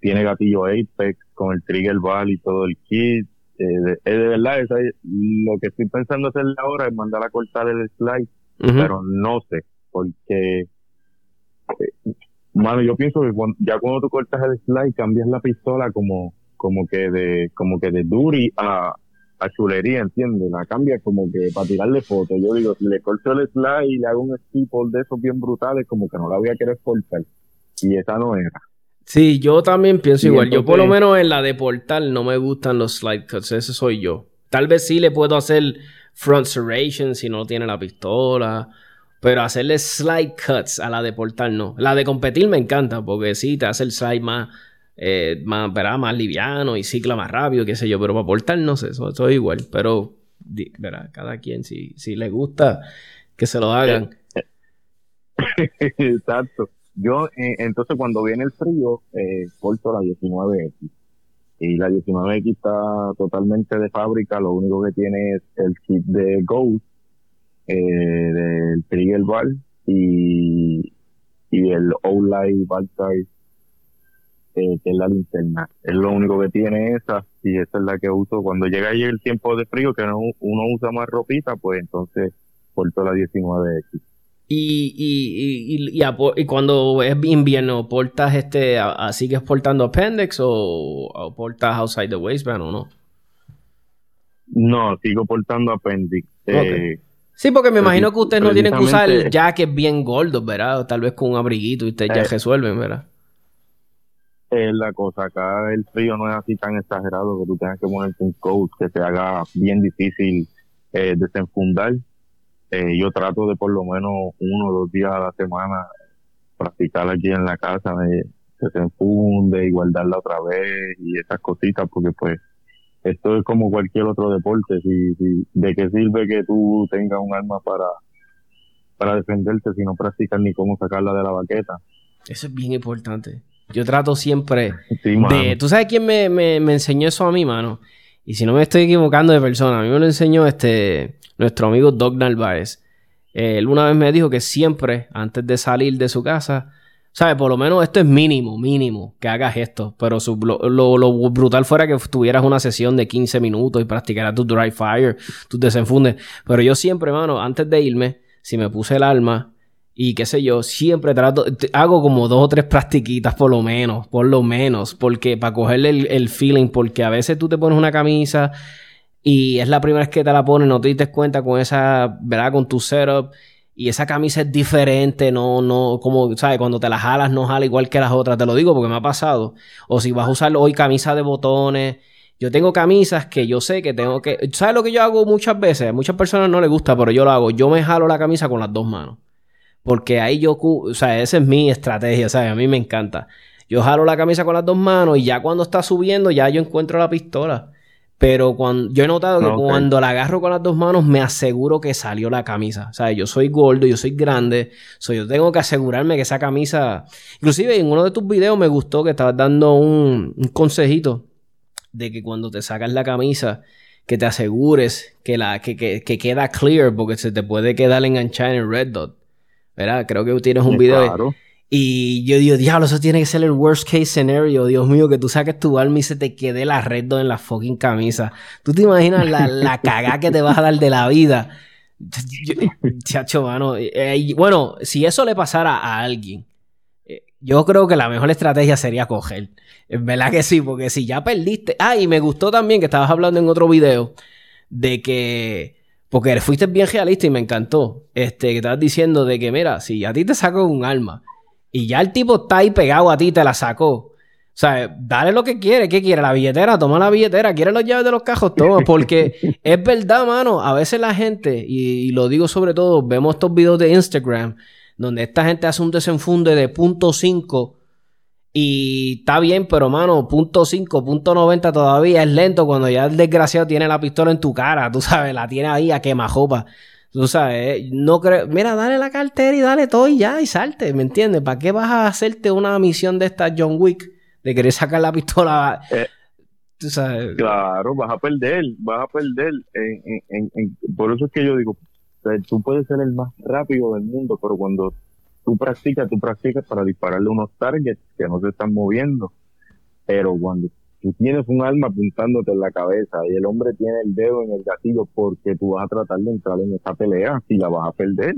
tiene gatillo Apex con el trigger ball y todo el kit. Eh, de, de, verdad, esa, lo que estoy pensando hacer ahora es mandar a cortar el slide, pero no sé, porque eh, mano, yo pienso que ya cuando tú cortas el slide cambias la pistola como como que de como que de duri a, a chulería, ¿entiendes? La cambia como que para tirarle fotos. Yo digo, si le corto el slide y le hago un steeple de esos bien brutales, como que no la voy a querer portar. Y esa no era. Sí, yo también pienso igual. yo por lo menos en la de portal no me gustan los slide cuts. Ese soy yo. Tal vez sí le puedo hacer front serration si no tiene la pistola. Pero hacerle slide cuts a la de portal no. La de competir me encanta porque sí, te hace el slide más eh, más, más liviano y cicla más rápido, qué sé yo, pero para portar no sé, eso, es igual, pero verá, cada quien si, si le gusta que se lo hagan. Exacto. Yo, eh, entonces, cuando viene el frío, eh, porto la 19X. Y la 19X está totalmente de fábrica, lo único que tiene es el kit de Ghost, eh, del Trigger Bar y, y el O-Light que es la linterna. Es lo único que tiene esa y esa es la que uso. Cuando llega ahí el tiempo de frío, que uno usa más ropita, pues entonces porto la 19X. Y, y, y, y, cuando es invierno, ¿portas este, sigues portando appendix o, portas outside the waistband o no? No, sigo portando appendix. Eh, sí, porque me imagino que ustedes no tienen que usar el jacket bien gordo, ¿verdad? O tal vez con un abriguito y ustedes ya eh, resuelven, ¿verdad? es la cosa. Acá el frío no es así tan exagerado que tú tengas que ponerte un coat que te haga bien difícil eh, desenfundar. Eh, yo trato de por lo menos uno o dos días a la semana practicar aquí en la casa, de desenfunde y guardarla otra vez y esas cositas, porque pues esto es como cualquier otro deporte. Si, si, ¿De qué sirve que tú tengas un arma para, para defenderte si no practicas ni cómo sacarla de la baqueta? Eso es bien importante. Yo trato siempre de... ¿Tú sabes quién me, me, enseñó eso a mí, mano? Y si no me estoy equivocando de persona, a mí me lo enseñó este, nuestro amigo Doc Narváez. él una vez me dijo que siempre, antes de salir de su casa, ¿sabes? Por lo menos esto es mínimo, mínimo, que hagas esto. Pero lo, lo, brutal fuera que tuvieras una sesión de 15 minutos y practicaras tu dry fire, tus desenfundes. Pero yo siempre, mano, antes de irme, si me puse el arma y qué sé yo, siempre trato, hago como dos o tres practiquitas por lo menos, por lo menos, porque para cogerle el, feeling, porque a veces tú te pones una camisa y es la primera vez que te la pones, no te diste cuenta con esa, ¿verdad? Con tu setup y esa camisa es diferente, no, no, como, ¿sabes? Cuando te la jalas, no jala igual que las otras, te lo digo porque me ha pasado. O si vas a usar hoy camisa de botones, yo tengo camisas que yo sé que tengo que, ¿sabes lo que yo hago muchas veces? A muchas personas no les gusta, pero yo lo hago. Yo me jalo la camisa con las dos manos. Porque ahí yo, o sea, esa es mi estrategia, ¿sabes? A mí me encanta. Yo jalo la camisa con las dos manos y ya cuando está subiendo, ya yo encuentro la pistola. Pero cuando, yo he notado que cuando la agarro con las dos manos, me aseguro que salió la camisa. O sea, yo soy gordo, yo soy grande. So, yo tengo que asegurarme que esa camisa. Inclusive en uno de tus videos me gustó que estabas dando un, consejito de que cuando te sacas la camisa, que te asegures que, la, que, que, que queda clear, porque se te puede quedar enganchada en el red dot. ¿Verdad? Creo que tienes un video. Y yo digo, diablo, eso tiene que ser el worst case scenario. Dios mío, que tú saques tu arma y se te quede la red en la fucking camisa. ¿Tú te imaginas la, la cagada que te vas a dar de la vida? chacho, mano. Eh, bueno, si eso le pasara a alguien, eh, yo creo que la mejor estrategia sería coger. En verdad que sí, porque si ya perdiste. Ah, y me gustó también que estabas hablando en otro video de que. Porque fuiste bien realista y me encantó. Este, que estabas diciendo de que, mira, si a ti te saco un arma y ya el tipo está ahí pegado a ti, te la sacó. O sea, dale lo que quiere. ¿Qué quiere? La billetera, toma la billetera. ¿Quiere las llaves de los cajos? Toma. Porque es verdad, mano. A veces la gente, y, lo digo sobre todo, vemos estos videos de Instagram donde esta gente hace un desenfunde de punto .5 y está bien, pero mano, punto .5, punto .90 todavía es lento cuando ya el desgraciado tiene la pistola en tu cara, tú sabes, la tiene ahí a quemajopa. Tú sabes, no creo. Mira, dale la cartera y dale todo y ya y salte, ¿me entiendes? ¿Para qué vas a hacerte una misión de esta John Wick de querer sacar la pistola? Eh, tú sabes. Claro, vas a perder, vas a perder. por eso es que yo digo, tú puedes ser el más rápido del mundo, pero cuando tú practicas, tú practicas para dispararle unos targets que no se están moviendo. Pero cuando tú tienes un arma apuntándote en la cabeza y el hombre tiene el dedo en el gatillo porque tú vas a tratar de entrar en esa pelea y la vas a perder.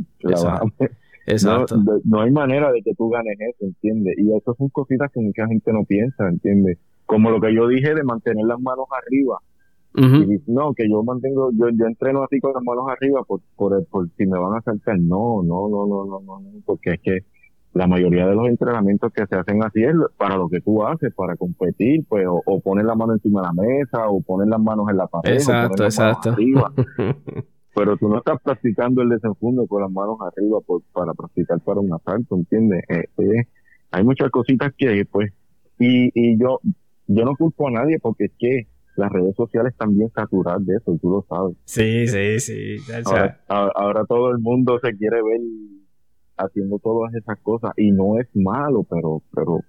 Exacto. No, hay manera de que tú ganes eso, ¿entiendes? Y eso son cositas que mucha gente no piensa, ¿entiendes? Como lo que yo dije de mantener las manos arriba. y, no, que yo mantengo, yo, yo entreno así con las manos arriba por, por, por si me van a saltar. No, no, no, no, no, no, porque es que la mayoría de los entrenamientos que se hacen así es para lo que tú haces, para competir, pues, o, poner la mano encima de la mesa, o poner las manos en la pared, exacto, exacto. arriba. Pero tú no estás practicando el desenfundo con las manos arriba para practicar para un asalto, ¿entiendes? Eh, eh, hay muchas cositas que, pues, y, y yo, yo no culpo a nadie porque es que las redes sociales también saturadas de eso, tú lo sabes. Sí, sí, sí. ahora todo el mundo se quiere ver haciendo todas esas cosas y no es malo, pero pero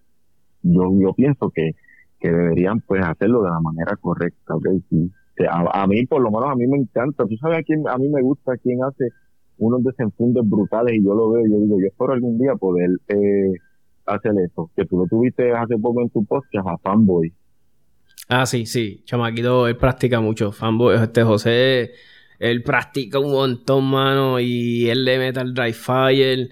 yo yo pienso que, que deberían pues hacerlo de la manera correcta, ¿okay? Sí. A, mí, por lo menos a mí me encanta, tú sabes a quién, a mí me gusta quién hace unos desenfundes brutales y yo lo veo, yo digo, yo espero algún día poder eh, hacer eso, que tú lo tuviste hace poco en tu podcast a Fanboy. Ah, sí, sí, Chamaquito, él practica mucho, Fanboy, este José él practica un montón, mano, y él le mete al dry fire.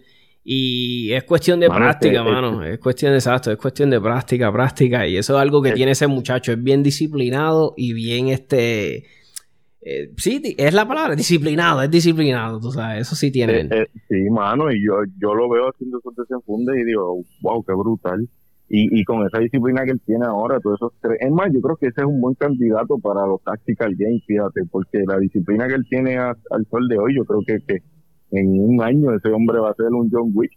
Y es cuestión de práctica, este, mano. Este. Es cuestión de exacto, es cuestión de práctica, práctica. Y eso es algo que tiene ese muchacho. Es bien disciplinado y bien este. Eh, sí, es la palabra, disciplinado, es disciplinado, tú sabes, eso sí tiene. Eh, eh, sí, mano, y yo, yo lo veo haciendo esos desenfundes y digo, wow, qué brutal. Y, y con esa disciplina que él tiene ahora, todos esos tres. Es más, yo creo que ese es un buen candidato para los Tactical Games, fíjate, porque la disciplina que él tiene al sol de hoy, yo creo que, que en un año ese hombre va a ser un John Wick.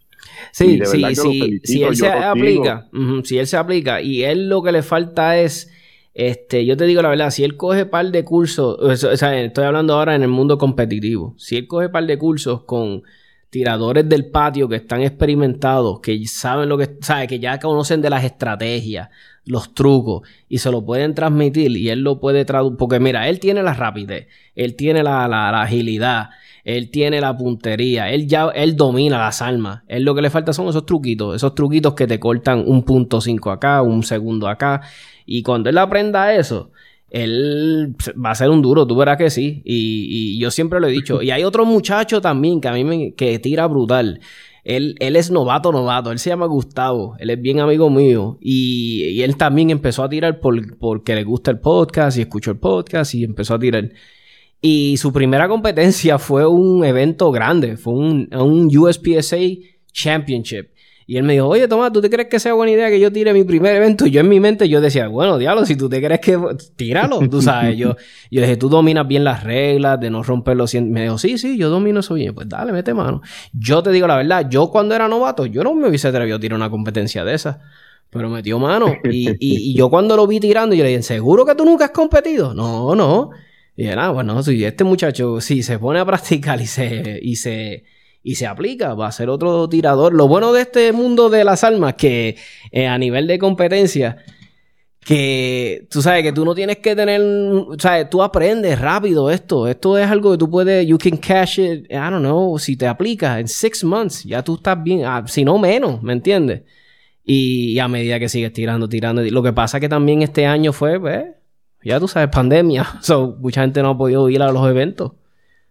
Sí, sí, sí. Si él se aplica, si él se aplica, y él lo que le falta es. Este, yo te digo la verdad, si él coge par de cursos, o sea, estoy hablando ahora en el mundo competitivo, si él coge par de cursos con tiradores del patio que están experimentados, que saben lo que, sabe, que ya conocen de las estrategias, los trucos y se lo pueden transmitir y él lo puede traducir, porque mira, él tiene la rapidez, él tiene la, la, agilidad, él tiene la puntería, él ya, él domina las armas, él lo que le falta son esos truquitos, esos truquitos que te cortan un punto cinco acá, un segundo acá y cuando él aprenda eso, él va a ser un duro, tú verás que sí. Y, yo siempre lo he dicho. Y hay otro muchacho también que a mí me que tira brutal. Él, él es novato, novato. Él se llama Gustavo. Él es bien amigo mío. Y, él también empezó a tirar por, porque le gusta el podcast y escuchó el podcast y empezó a tirar. Y su primera competencia fue un evento grande, fue un, un USPSA Championship. Y él me dijo, oye Tomás, ¿tú te crees que sea buena idea que yo tire mi primer evento? Y yo en mi mente yo decía, bueno, diablo, si tú te crees que... Tíralo, tú sabes. yo, yo dije, tú dominas bien las reglas de no romper los... Me dijo, sí, sí, yo domino eso bien. Pues dale, mete mano. Yo te digo la verdad, yo cuando era novato, yo no me hubiese atrevido a tirar una competencia de esa. Pero metió mano. Y, y, yo cuando lo vi tirando, yo le dije, ¿seguro que tú nunca has competido? No, no. Y dije, ah, bueno, si este muchacho, si se pone a practicar y se... Y se y se aplica, va a ser otro tirador. Lo bueno de este mundo de las armas que eh, a nivel de competencia, que tú sabes que tú no tienes que tener, sabes, tú aprendes rápido esto. Esto es algo que tú puedes, you can cash it, I don't know, si te aplicas en six months, ya tú estás bien, ah, si no menos, ¿me entiendes? Y, a medida que sigues tirando, tirando, lo que pasa que también este año fue, pues, ya tú sabes, pandemia, so, mucha gente no ha podido ir a los eventos.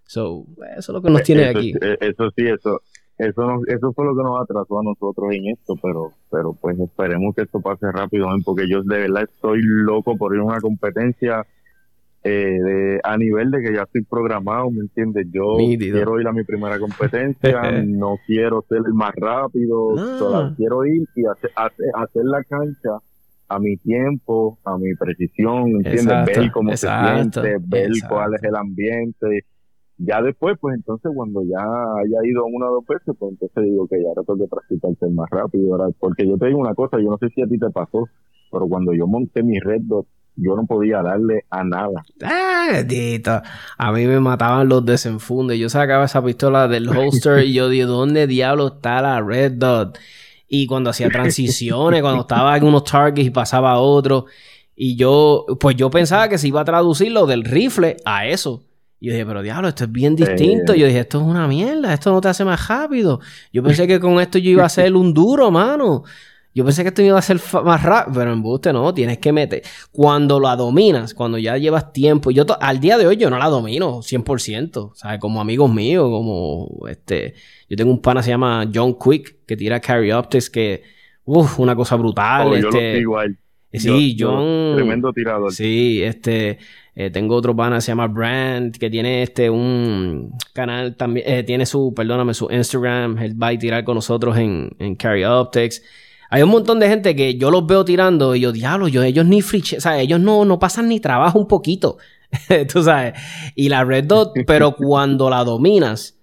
So, eso es lo que nos tiene aquí. Eh, eso sí, eso, eso, eso fue lo que nos atrasó a nosotros en esto, pero, pero pues esperemos que esto pase rápido, porque yo de verdad estoy loco por ir a una competencia eh, de, a nivel de que ya estoy programado, ¿me entiendes? Yo quiero ir a mi primera competencia, no quiero ser el más rápido, ah. quiero ir y hacer, hacer, la cancha a mi tiempo, a mi precisión, ¿me ¿entiendes? ver cómo se siente, ver cuál es el ambiente ya después, pues entonces cuando ya haya ido una o dos veces, pues entonces digo que ya ahora tengo que practicar ser más rápido, ahora, porque yo te digo una cosa, yo no sé si a ti te pasó, pero cuando yo monté mi red dot, yo no podía darle a nada. Ah, A mí me mataban los desenfundes. Yo sacaba esa pistola del holster y yo dije, ¿dónde diablo está la red dot? Y cuando hacía transiciones, cuando estaba en unos targets y pasaba a otro. Y yo, pues yo pensaba que se iba a traducir lo del rifle a eso. Y yo dije, pero diablo, esto es bien distinto. Yo dije, esto es una mierda, esto no te hace más rápido. Yo pensé que con esto yo iba a ser un duro, mano. Yo pensé que esto iba a ser más rápido, pero en buste no, tienes que meter. Cuando la dominas, cuando ya llevas tiempo, yo al día de hoy yo no la domino 100%, ¿sabes? Como amigos míos, como este, yo tengo un pana se llama John Quick, que tira Carry Optics, que, uff, una cosa brutal. Oh, este, igual. Sí, John. tremendo tirador. Sí, este. Eh, tengo otro pana, se llama Brand, que tiene este un canal también, eh, tiene su, perdóname, su Instagram, él va a tirar con nosotros en, en Carry Optics. Hay un montón de gente que yo los veo tirando y yo, diablo, yo, ellos ni free, o sea, ellos no, no pasan ni trabajo un poquito, tú sabes. Y la Red Dot, pero cuando la dominas,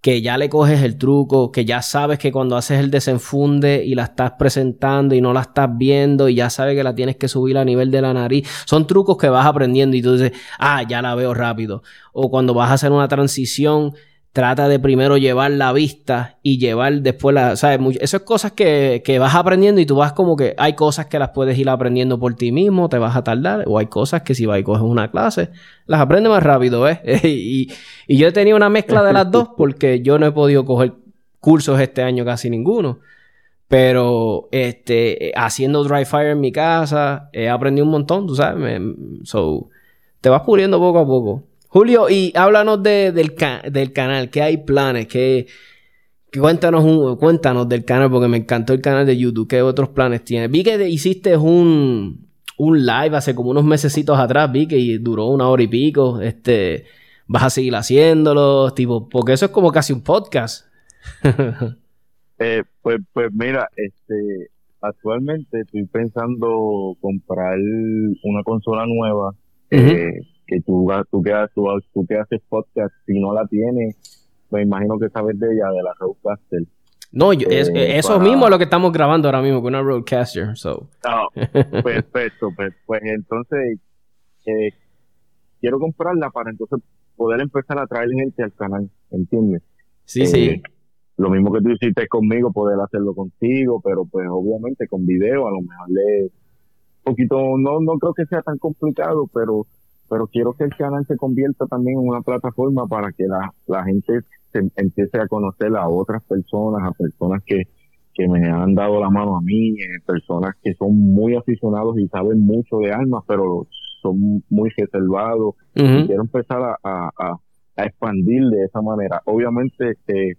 que ya le coges el truco, que ya sabes que cuando haces el desenfunde y la estás presentando y no la estás viendo y ya sabes que la tienes que subir a nivel de la nariz, son trucos que vas aprendiendo y tú dices, ah, ya la veo rápido. O cuando vas a hacer una transición, trata de primero llevar la vista y llevar después la, ¿sabes? Eso es cosas que, que, vas aprendiendo y tú vas como que hay cosas que las puedes ir aprendiendo por ti mismo, te vas a tardar, o hay cosas que si vas y coges una clase, las aprendes más rápido, ¿eh? y, y yo he tenido una mezcla de las dos porque yo no he podido coger cursos este año casi ninguno. Pero este, haciendo dry fire en mi casa, he aprendido un montón, tú sabes. so, te vas puliendo poco a poco. Julio, y háblanos de, del, del canal, ¿qué hay planes? ¿Qué, cuéntanos, un, cuéntanos del canal, porque me encantó el canal de YouTube. ¿Qué otros planes tienes? Vi que hiciste un, un live hace como unos mesecitos atrás, vi que duró una hora y pico. Este, ¿Vas a seguir haciéndolo? Tipo, porque eso es como casi un podcast. eh, pues, pues mira, este, actualmente estoy pensando comprar una consola nueva. eh, que tú, tú, que, tú, tú que haces podcast, si no la tienes, pues imagino que sabes de ella, de la Roadcaster. No, yo, eh, eso mismo es lo que estamos grabando ahora mismo con una Roadcaster. So. Oh, perfecto, pues, pues entonces eh, quiero comprarla para entonces poder empezar a traer gente al canal, ¿entiendes? Sí, sí. Eh, lo mismo que tú hiciste conmigo, poder hacerlo contigo, pero pues obviamente con video a lo mejor le un poquito, no, no creo que sea tan complicado, pero pero quiero que el canal se convierta también en una plataforma para que la, la gente se empiece a conocer a otras personas, a personas que, que me han dado la mano a mí, eh, personas que son muy aficionados y saben mucho de armas, pero son muy reservados. Quiero empezar a, a, a, expandir de esa manera. Obviamente este,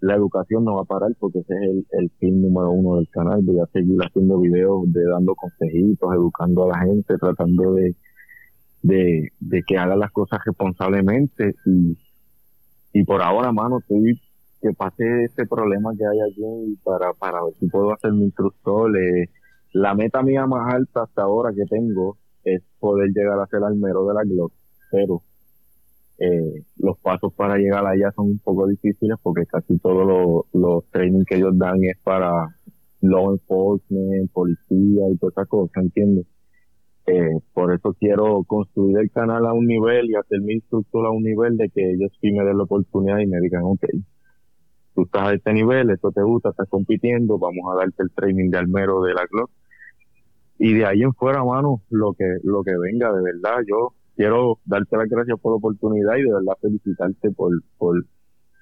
la educación no va a parar porque ese es el, el fin número uno del canal. Voy a seguir haciendo videos de dando consejitos, educando a la gente, tratando de, de, de que haga las cosas responsablemente y, y por ahora, mano, estoy que pase este problema que hay allí para, para ver si puedo hacer mi instructor. La meta mía más alta hasta ahora que tengo es poder llegar a ser almero de la Glock, pero eh, los pasos para llegar allá son un poco difíciles porque casi todos los, los trainings que ellos dan es para law enforcement, policía y todas esas cosas, ¿entiendes? Eh, por eso quiero construir el canal a un nivel y hacer mi instructor a un nivel de que ellos sí me den la oportunidad y me digan, ok, tú estás a este nivel, esto te gusta, estás compitiendo, vamos a darte el training de almero de la Glock. Y de ahí en fuera, mano, lo que, lo que venga, de verdad, yo quiero darte las gracias por la oportunidad y de verdad felicitarte por, por,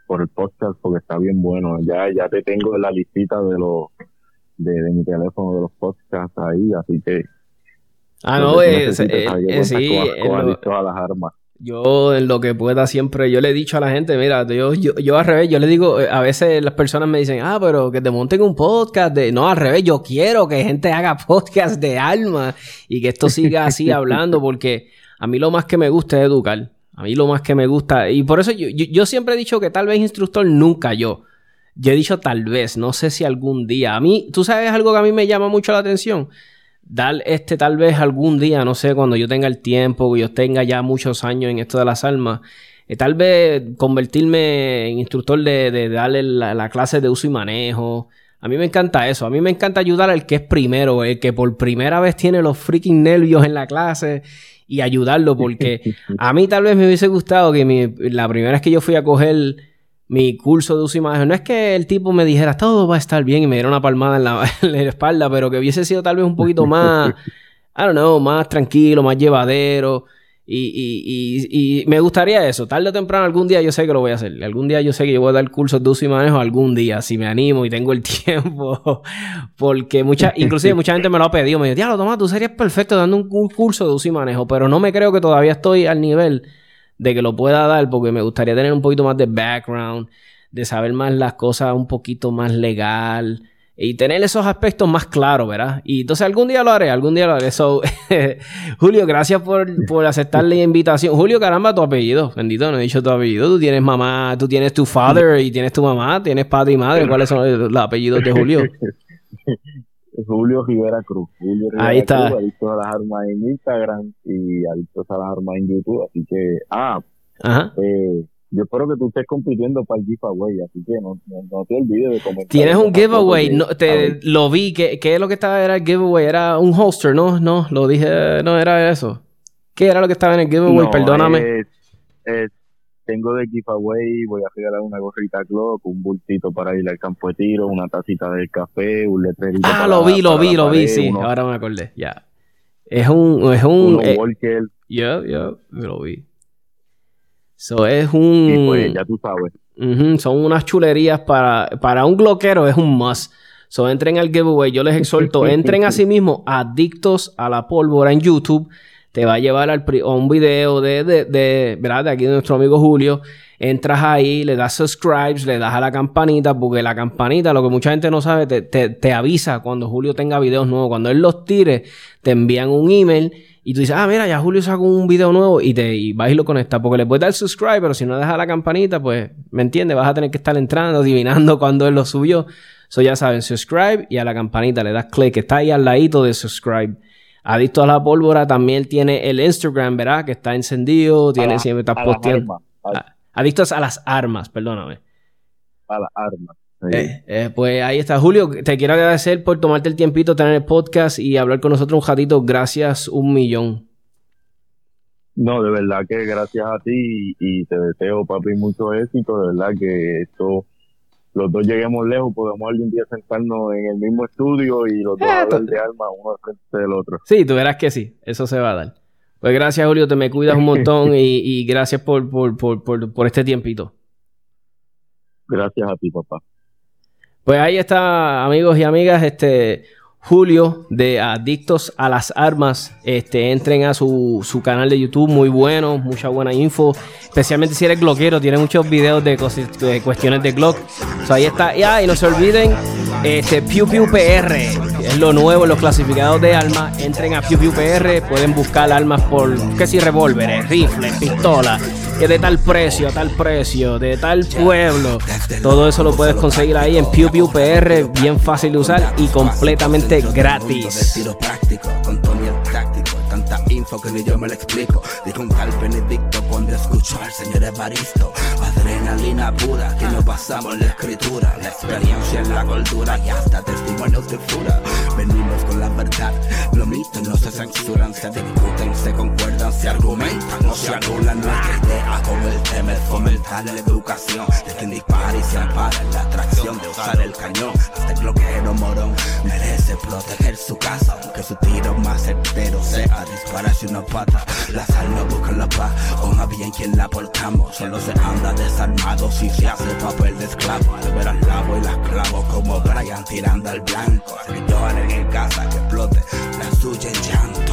por el podcast porque está bien bueno. Ya, ya te tengo en la listita de los, de mi teléfono de los podcasts ahí, así que Ah, no, es, eh, eh, sí, todas las armas. Yo en lo que pueda siempre, yo le he dicho a la gente, mira, yo, yo, yo al revés, yo le digo, eh, a veces las personas me dicen, ah, pero que te monten un podcast de, no, al revés, yo quiero que gente haga podcast de alma y que esto siga así hablando, porque a mí lo más que me gusta es educar, a mí lo más que me gusta, y por eso yo, yo, siempre he dicho que tal vez instructor nunca yo, yo he dicho tal vez, no sé si algún día, a mí, tú sabes algo que a mí me llama mucho la atención, dar este tal vez algún día, no sé, cuando yo tenga el tiempo, que yo tenga ya muchos años en esto de las almas, eh, tal vez convertirme en instructor de, darle la, clase de uso y manejo. A mí me encanta eso, a mí me encanta ayudar al que es primero, el que por primera vez tiene los freaking nervios en la clase y ayudarlo, porque a mí tal vez me hubiese gustado que mi, la primera vez que yo fui a coger mi curso de uso manejo. No es que el tipo me dijera todo va a estar bien y me diera una palmada en la, espalda, pero que hubiese sido tal vez un poquito más, I don't know, más tranquilo, más llevadero. Y, me gustaría eso. Tarde o temprano, algún día yo sé que lo voy a hacer. Algún día yo sé que yo voy a dar cursos de uso y manejo algún día, si me animo y tengo el tiempo. Porque mucha, inclusive mucha gente me lo ha pedido. Me dice, diablo, toma, tú serías perfecto dando un, un curso de uso y manejo. Pero no me creo que todavía estoy al nivel de que lo pueda dar porque me gustaría tener un poquito más de background, de saber más las cosas un poquito más legal y tener esos aspectos más claros, ¿verdad? Y entonces algún día lo haré, algún día lo haré. So, Julio, gracias por, por aceptar la invitación. Julio, caramba, tu apellido. Bendito, no he dicho tu apellido. Tú tienes mamá, tú tienes tu father y tienes tu mamá, tienes padre y madre. ¿Cuáles son los apellidos de Julio? Julio Rivera Cruz. Julio Rivera Ahí está. Cruz, adicto a las armas en Instagram y adicto a las armas en YouTube. Así que, ah, Ajá. Eh, yo espero que tú estés compitiendo para el giveaway, así que no, no, te olvides de comentar. Tienes un giveaway, no, te, lo vi, ¿Qué, ¿qué, es lo que estaba? Era el giveaway, era un holster, ¿no? No, lo dije, no era eso. ¿Qué era lo que estaba en el giveaway? Perdóname. Es, tengo de giveaway, voy a regalar una gorrita Glock, un bultito para ir al campo de tiro, una tacita del café, un letrerito. Ah, lo vi, lo vi, lo vi, sí, ahora me acordé, ya. Es un, es un... Eh, walker. Yo, yo, lo vi. So es un... Sí, pues ya tú sabes. son unas chulerías para, para un gloquero, es un must. So entren al giveaway, yo les exhorto, entren a sí mismos adictos a la pólvora en YouTube te va a llevar al a un video de, de, de, ¿verdad? de aquí de nuestro amigo Julio. Entras ahí, le das subscribes, le das a la campanita, porque la campanita, lo que mucha gente no sabe, te, te, te avisa cuando Julio tenga videos nuevos. Cuando él los tire, te envían un email y tú dices, ah, mira, ya Julio sacó un video nuevo y te y vas y lo conectas. Porque le puedes dar subscribe, pero si no dejas la campanita, pues, ¿me entiendes? Vas a tener que estar entrando, adivinando cuando él lo subió. Eso ya saben, subscribe y a la campanita le das click. Está ahí al ladito de subscribe. Adicto a la pólvora también tiene el Instagram, ¿verdad? Que está encendido, tiene siempre está posteando. Adictos a las armas, perdóname. A las armas. Eh, eh, pues ahí está, Julio. Te quiero agradecer por tomarte el tiempito, tener el podcast y hablar con nosotros un ratito. Gracias un millón. No, de verdad que gracias a ti y, y te deseo, papi, mucho éxito. De verdad que esto los dos lleguemos lejos, podemos algún día sentarnos en el mismo estudio y los dos ah, hablar de alma uno frente del otro. Sí, tú verás que sí, eso se va a dar. Pues gracias, Julio, te me cuidas un montón y, y, gracias por, por, por, por, este tiempito. Gracias a ti, papá. Pues ahí está, amigos y amigas, este Julio de Adictos a las Armas. Este, entren a su, su, canal de YouTube, muy bueno, mucha buena info. Especialmente si eres gloquero, tiene muchos videos de, de cuestiones de Glock. ahí está. Y no se olviden Este, Pew Pew PR es lo nuevo los clasificados de armas. Entren a Pew Pew PR, pueden buscar armas por, qué si, revólveres, rifles, pistolas, que de tal precio, a tal precio, de tal pueblo. Todo eso lo puedes conseguir ahí en Pew Pew PR, bien fácil de usar y completamente gratis info que ni yo me lo explico. Dijo un tal Benedicto escuchó al señor Evaristo. Adrenalina pura, que nos basamos en la escritura, la experiencia en la cultura y hasta testimonios de fura. Venimos con la verdad, los mitos no se censuran, se discuten, se concuerdan, se argumentan, no se anulan. Nuestra idea con el tema es fomentar la educación de quien dispara y se ampara la atracción de usar el cañón. Hasta el bloqueo morón merece proteger su casa, aunque su tiro más certero sea disparar parece una pata. La sal no busca la paz, con a en quien la portamos. Solo se anda desarmado si se hace papel de esclavo. Al ver al lavo y las clavo como Brian tirando al blanco. Así que en casa que explote la suya en llanto.